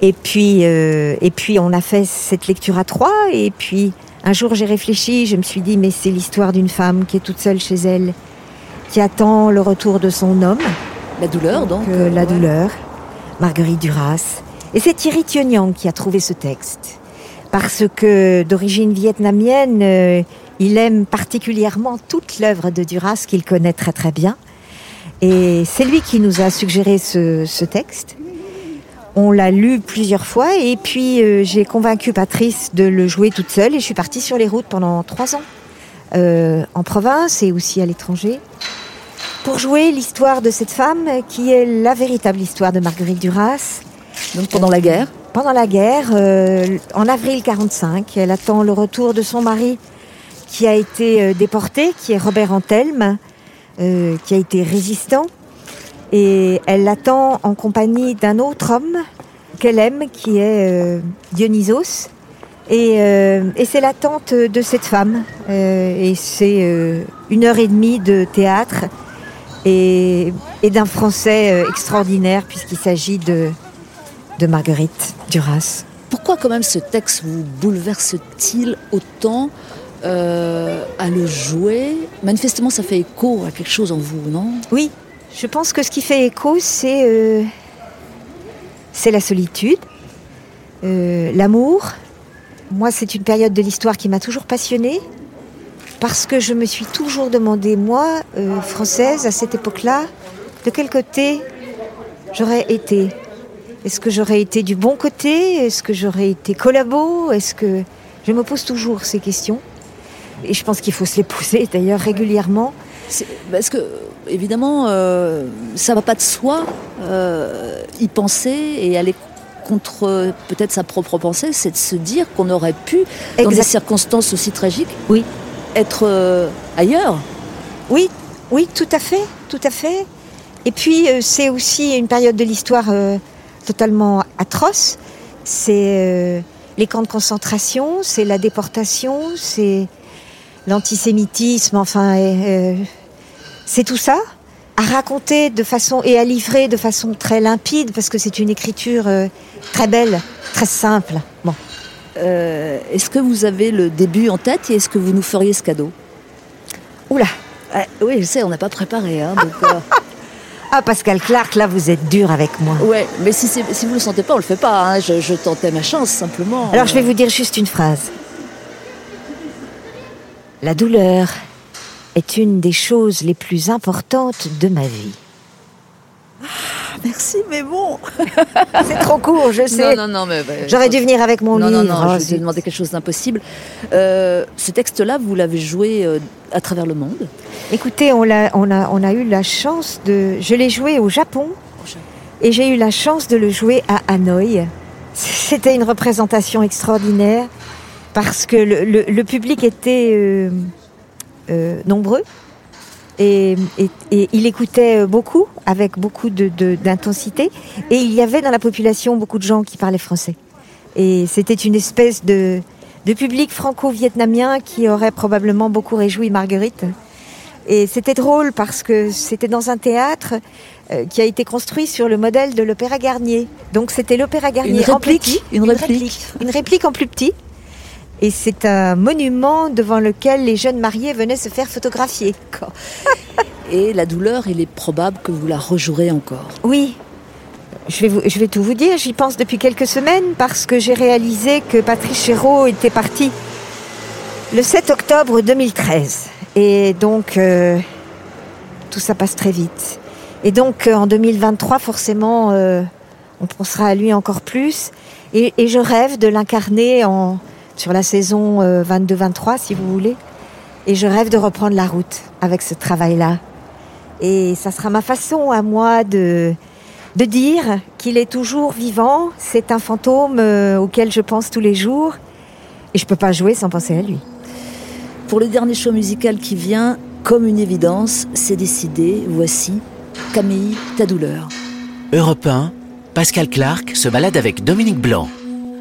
[SPEAKER 9] Et puis, euh, et puis on a fait cette lecture à trois, et puis un jour j'ai réfléchi, je me suis dit, mais c'est l'histoire d'une femme qui est toute seule chez elle, qui attend le retour de son homme.
[SPEAKER 2] La douleur, donc.
[SPEAKER 9] euh, la
[SPEAKER 2] ouais.
[SPEAKER 9] douleur, Marguerite Duras. Et c'est Thierry Thionian qui a trouvé ce texte. Parce que d'origine vietnamienne, euh, il aime particulièrement toute l'œuvre de Duras qu'il connaît très très bien. Et c'est lui qui nous a suggéré ce, ce texte. On l'a lu plusieurs fois et puis euh, j'ai convaincu Patrice de le jouer toute seule et je suis partie sur les routes pendant trois ans, euh, en province et aussi à l'étranger, pour jouer l'histoire de cette femme qui est la véritable histoire de Marguerite Duras.
[SPEAKER 2] Donc pendant la guerre?
[SPEAKER 9] Pendant la guerre, euh, en avril 45, elle attend le retour de son mari qui a été euh, déporté, qui est Robert Antelme, euh, qui a été résistant. Et elle l'attend en compagnie d'un autre homme qu'elle aime, qui est euh, Dionysos. Et, c'est l'attente de cette femme. Et c'est une heure et demie de théâtre et, d'un français extraordinaire, puisqu'il s'agit de Marguerite Duras.
[SPEAKER 2] Pourquoi quand même ce texte vous bouleverse-t-il autant? Euh, à le jouer Manifestement, ça fait écho à quelque chose en vous, non?
[SPEAKER 9] Oui, je pense que ce qui fait écho, c'est euh, la solitude, euh, l'amour. Moi, c'est une période de l'histoire qui m'a toujours passionnée parce que je me suis toujours demandé, moi, française, à cette époque-là, de quel côté j'aurais été. Est-ce que j'aurais été du bon côté? Est-ce que j'aurais été collabo? Est-ce que je me pose toujours ces questions et je pense qu'il faut se les poser d'ailleurs régulièrement.
[SPEAKER 2] Parce que, évidemment, euh, ça va pas de soi euh, y penser et aller contre peut-être sa propre pensée, c'est de se dire qu'on aurait pu, dans des circonstances aussi tragiques,
[SPEAKER 9] Oui.
[SPEAKER 2] être euh, ailleurs.
[SPEAKER 9] Oui, oui, tout à fait, tout à fait. Et puis c'est aussi une période de l'histoire totalement atroce. C'est les camps de concentration, c'est la déportation, c'est l'antisémitisme, enfin, euh, c'est tout ça à raconter de façon et à livrer de façon très limpide parce que c'est une écriture euh, très belle, très simple. Bon,
[SPEAKER 2] Euh, est-ce que vous avez le début en tête et est-ce que vous nous feriez ce cadeau?
[SPEAKER 9] Oula.
[SPEAKER 2] Ah, Oui, je sais, on n'a pas préparé. Hein, donc,
[SPEAKER 9] Ah Pascal Clark, là vous êtes dur avec moi.
[SPEAKER 2] ouais, mais si, si vous le sentez pas, on le fait pas. hein. Je, je tentais ma chance simplement.
[SPEAKER 9] Alors je vais vous dire juste une phrase. La douleur est une des choses les plus importantes de ma vie.
[SPEAKER 2] Merci, mais bon.
[SPEAKER 9] C'est trop court, je sais.
[SPEAKER 2] Non, non, non, mais. bah,
[SPEAKER 9] J'aurais dû venir avec mon
[SPEAKER 2] non,
[SPEAKER 9] livre.
[SPEAKER 2] non, non,
[SPEAKER 9] Oh,
[SPEAKER 2] je vous ai demandé quelque chose d'impossible. Euh, ce texte-là, vous l'avez joué euh, à travers le monde?
[SPEAKER 9] Écoutez, on a, on, a, on a eu la chance de... Je l'ai joué au Japon et j'ai eu la chance de le jouer à Hanoï. C'était une représentation extraordinaire parce que le, le- le public était euh, euh, nombreux et, et- et il écoutait beaucoup avec beaucoup de- de- d'intensité et il y avait dans la population beaucoup de gens qui parlaient français. Et c'était une espèce de, de public franco-vietnamien qui aurait probablement beaucoup réjoui Marguerite. Et c'était drôle parce que c'était dans un théâtre euh, qui a été construit sur le modèle de l'Opéra Garnier. Donc c'était l'Opéra Garnier
[SPEAKER 2] Une
[SPEAKER 9] en
[SPEAKER 2] réplique,
[SPEAKER 9] petit,
[SPEAKER 2] une réplique.
[SPEAKER 9] une réplique en plus petit. Et c'est un monument devant lequel les jeunes mariés venaient se faire photographier.
[SPEAKER 2] Et la douleur, il est probable que vous la rejouerez encore.
[SPEAKER 9] Oui, je vais, vous- je vais tout vous dire. J'y pense depuis quelques semaines parce que j'ai réalisé que Patrice Chéreau était parti le 7 octobre 2013. Et donc, euh, tout ça passe très vite. Et donc, euh, en 2023, forcément, euh, on pensera à lui encore plus. Et, et je rêve de l'incarner en, sur la saison euh, 22-23, si vous voulez. Et je rêve de reprendre la route avec ce travail-là. Et ça sera ma façon à moi de, de dire qu'il est toujours vivant. C'est un fantôme euh, auquel je pense tous les jours. Et je peux pas jouer sans penser à lui.
[SPEAKER 2] Pour le dernier show musical qui vient, Comme une évidence, c'est décidé, voici Camille, ta douleur.
[SPEAKER 1] Europe 1, Pascal Clark se balade avec Dominique Blanc.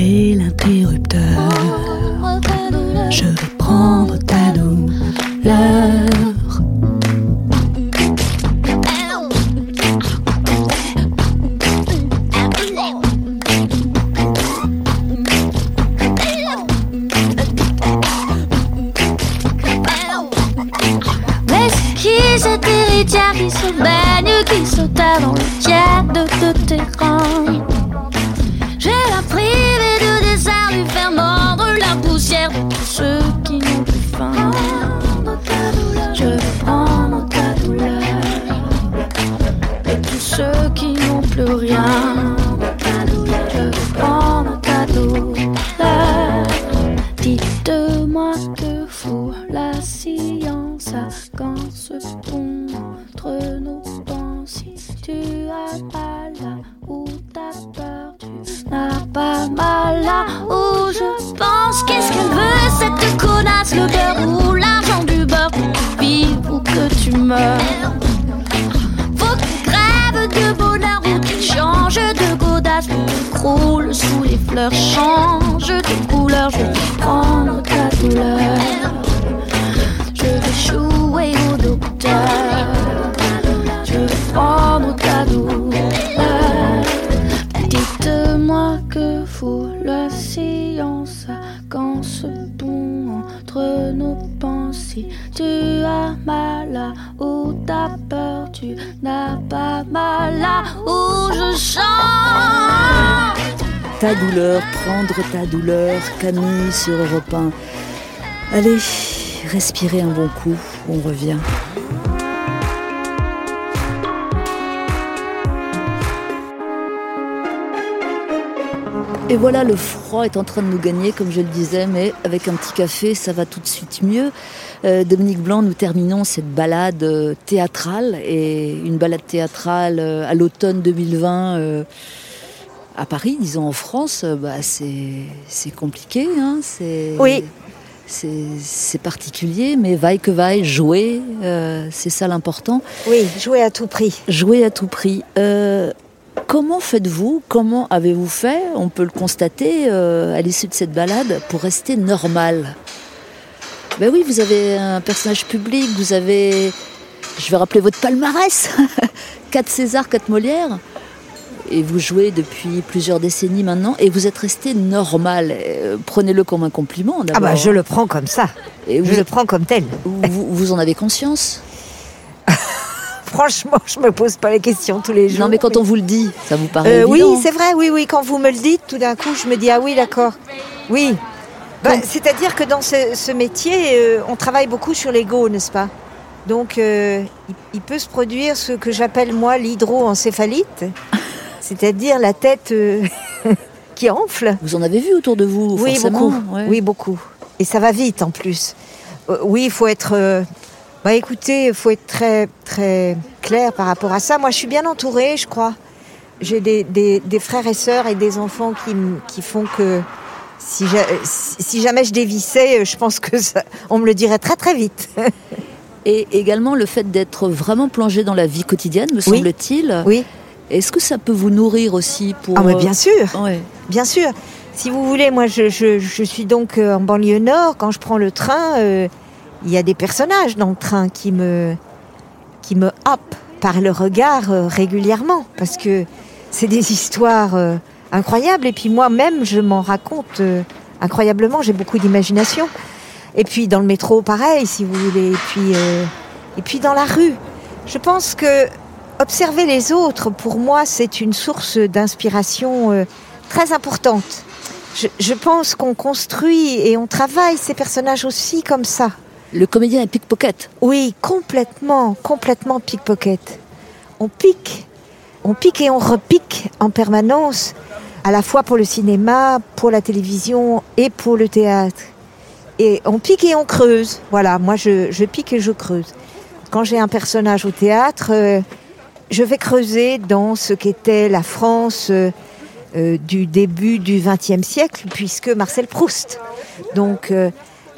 [SPEAKER 6] saboter l'interrupteur. Je vais prendre ta douleur. Qui se baigne, qui sauta dans le tiède de tes reins tous ceux qui n'ont plus faim. Je vais prendre ta douleur de tous ceux qui n'ont plus rien. Je vais prendre ta douleur. Dites-moi que fout la science quand se pond entre nos pensées. Tu as mal là où t'as peur, tu n'as pas mal là où je pense. Qu'est-ce qu'elle veut le beurre ou l'argent du beurre pour que tu vives ou que tu meurs? Faut qu'il crève de bonheur ou qu'il change de godasse ou croule sous les fleurs, change de couleur. Je vais prendre ta douleur. Je vais jouer au docteur. Je vais prendre ta douleur. Dites-moi que faut la science quand ce nos pensées. Tu as mal là où t'as peur, tu n'as pas mal là où je chante.
[SPEAKER 2] Ta douleur, prendre ta douleur, Camille sur Europe 1. Allez, respirez un bon coup, on revient. Et voilà, le froid est en train de nous gagner, comme je le disais, mais avec un petit café, ça va tout de suite mieux. Euh, Dominique Blanc, nous terminons cette balade euh, théâtrale, et une balade théâtrale euh, à l'automne 2020 euh, à Paris, disons en France, bah, c'est compliqué. Hein, c'est-
[SPEAKER 9] Oui.
[SPEAKER 2] C'est particulier, mais vaille que vaille, jouer, c'est ça l'important.
[SPEAKER 9] Oui, jouer à tout prix.
[SPEAKER 2] Jouer à tout prix. Comment faites-vous? Comment avez-vous fait? On peut le constater euh, à l'issue de cette balade pour rester normal. Ben oui, vous avez un personnage public, vous avez, je vais rappeler votre palmarès, quatre Césars, quatre Molières, et vous jouez depuis plusieurs décennies maintenant, et vous êtes resté normal. Euh, Prenez-le comme un compliment.
[SPEAKER 9] Ah bah je le prends comme ça.
[SPEAKER 2] Et
[SPEAKER 9] Je
[SPEAKER 2] vous,
[SPEAKER 9] le prends comme tel.
[SPEAKER 2] vous, vous en avez conscience?
[SPEAKER 9] Franchement, je me pose pas les questions tous les jours.
[SPEAKER 2] Non, mais quand on vous le dit, ça vous paraît
[SPEAKER 9] Euh, oui, c'est vrai, oui, oui. Quand vous me le dites, tout d'un coup, je me dis ah oui, d'accord. Oui. Bah, C'est-à-dire que dans ce, ce métier, euh, on travaille beaucoup sur l'ego, n'est-ce pas? Donc, euh, il, il peut se produire ce que j'appelle moi l'hydroencéphalite, c'est-à-dire la tête qui enfle.
[SPEAKER 2] Vous en avez vu autour de vous,
[SPEAKER 9] Oui,
[SPEAKER 2] forcément.
[SPEAKER 9] beaucoup.
[SPEAKER 2] ouais.
[SPEAKER 9] Oui, beaucoup. Et ça va vite en plus. Oui, il faut être. Euh, bah écoutez, il faut être très, très clair par rapport à ça. Moi, je suis bien entourée, je crois. J'ai des, des- des frères et sœurs et des enfants qui, qui font que si, ja- si si jamais je dévissais, je pense que ça, on me le dirait très très vite.
[SPEAKER 2] Et également le fait d'être vraiment plongé dans la vie quotidienne, me
[SPEAKER 9] Oui.
[SPEAKER 2] semble-t-il.
[SPEAKER 9] Oui.
[SPEAKER 2] Est-ce que ça peut vous nourrir aussi pour
[SPEAKER 9] Ah, mais
[SPEAKER 2] euh,
[SPEAKER 9] bien sûr.
[SPEAKER 2] ouais.
[SPEAKER 9] Bien sûr. Si vous voulez, moi, je, je- je suis donc euh, en banlieue nord. Quand je prends le train, euh, il y a des personnages dans le train qui me, qui me happent par le regard euh, régulièrement. Parce que c'est des histoires euh, incroyables. Et puis moi-même, je m'en raconte euh, incroyablement. J'ai beaucoup d'imagination. Et puis dans le métro, pareil, si vous voulez. Et puis, et puis dans la rue. Je pense que observer les autres, pour moi, c'est une source d'inspiration très importante. Je pense qu'on construit et on travaille ces personnages aussi comme ça.
[SPEAKER 2] Le comédien est pickpocket.
[SPEAKER 9] Oui, complètement, complètement pickpocket. On pique, on pique et on repique en permanence, à la fois pour le cinéma, pour la télévision et pour le théâtre. Et on pique et on creuse. Voilà, moi je, je pique et je creuse. Quand j'ai un personnage au théâtre, euh, je vais creuser dans ce qu'était la France euh, euh, du début du XXe siècle, puisque Marcel Proust. Donc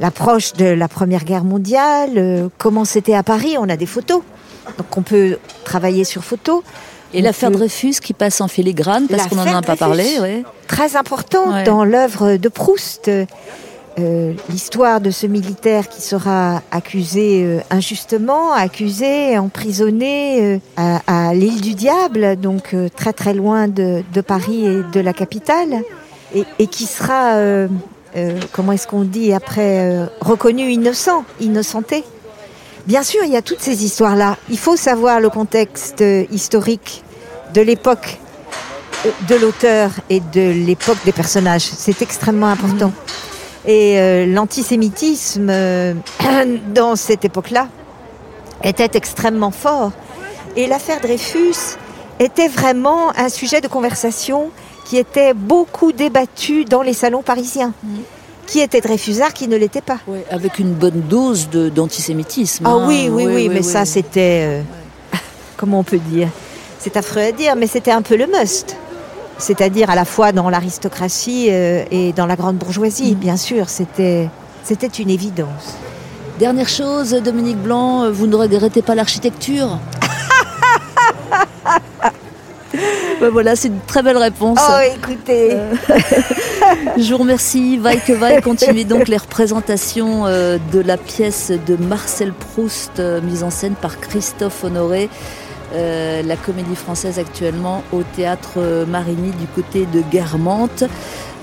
[SPEAKER 9] l'approche de la Première Guerre mondiale, euh, comment c'était à Paris, on a des photos. Donc on peut travailler sur photo.
[SPEAKER 2] Et l'affaire Dreyfus qui passe en filigrane, parce qu'on n'en a pas parlé. Ouais.
[SPEAKER 9] très importante
[SPEAKER 2] Ouais.
[SPEAKER 9] dans l'œuvre de Proust. Euh, L'histoire de ce militaire qui sera accusé euh, injustement, accusé, emprisonné euh, à, à l'île du Diable, donc très très loin de, de Paris et de la capitale, et, et qui sera, euh, comment est-ce qu'on dit après, euh, reconnu innocent, innocenté? Bien sûr, il y a toutes ces histoires-là. Il faut savoir le contexte historique de l'époque euh, de l'auteur et de l'époque des personnages. C'est extrêmement important. Et euh, l'antisémitisme euh, dans cette époque-là était extrêmement fort. Et l'affaire Dreyfus était vraiment un sujet de conversation qui était beaucoup débattu dans les salons parisiens. Qui était Dreyfusard, qui ne l'était pas.
[SPEAKER 2] Avec une bonne dose d'antisémitisme.
[SPEAKER 9] Ah
[SPEAKER 2] hein.
[SPEAKER 9] oui, oui, oui, mais ça c'était... euh, comment on peut dire? C'est affreux à dire, mais c'était un peu le must. C'est-à-dire à la fois dans l'aristocratie euh, et dans la grande
[SPEAKER 2] Mm.
[SPEAKER 9] bourgeoisie, bien sûr, c'était c'était une évidence.
[SPEAKER 2] Dernière chose, Dominique Blanc, vous ne regrettez pas l'architecture? Ben voilà, c'est une très belle réponse.
[SPEAKER 9] Oh, écoutez,
[SPEAKER 2] Je vous remercie. Vaille que vaille, continuez donc les représentations euh, de la pièce de Marcel Proust, euh, mise en scène par Christophe Honoré. euh, la comédie française actuellement au théâtre euh, Marigny du côté de Guermantes.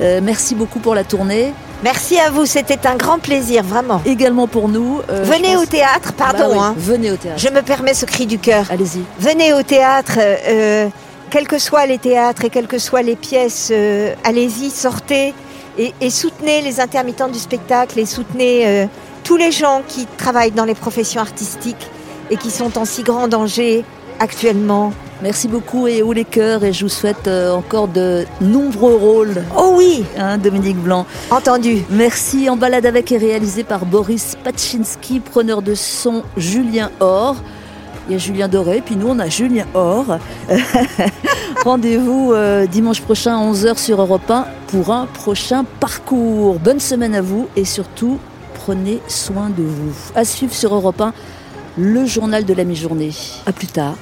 [SPEAKER 2] Euh, merci beaucoup pour la tournée.
[SPEAKER 9] merci à vous, c'était un grand plaisir, vraiment.
[SPEAKER 2] Également pour nous. euh,
[SPEAKER 9] Venez au théâtre, pardon,
[SPEAKER 2] Bah oui,
[SPEAKER 9] hein.
[SPEAKER 2] Venez au théâtre.
[SPEAKER 9] je me permets ce cri du cœur.
[SPEAKER 2] Allez-y.
[SPEAKER 9] Venez au théâtre, euh, euh, quels que soient les théâtres et quelles que soient les pièces, euh, allez-y, sortez et, et soutenez les intermittents du spectacle et soutenez euh, tous les gens qui travaillent dans les professions artistiques et qui sont en si grand danger actuellement.
[SPEAKER 2] Merci beaucoup et haut les cœurs et je vous souhaite euh, encore de nombreux rôles,
[SPEAKER 9] Oh oui,
[SPEAKER 2] hein, Dominique Blanc.
[SPEAKER 9] entendu.
[SPEAKER 2] Merci. En balade avec est réalisé par Boris Pachinski, preneur de son Julien Or. Il y a Julien Doré, puis nous on a Julien Or. Rendez-vous euh, dimanche prochain à 11h sur Europe 1 pour un prochain parcours. Bonne semaine à vous et surtout prenez soin de vous. À suivre sur Europe 1, le journal de la mi-journée. À plus tard.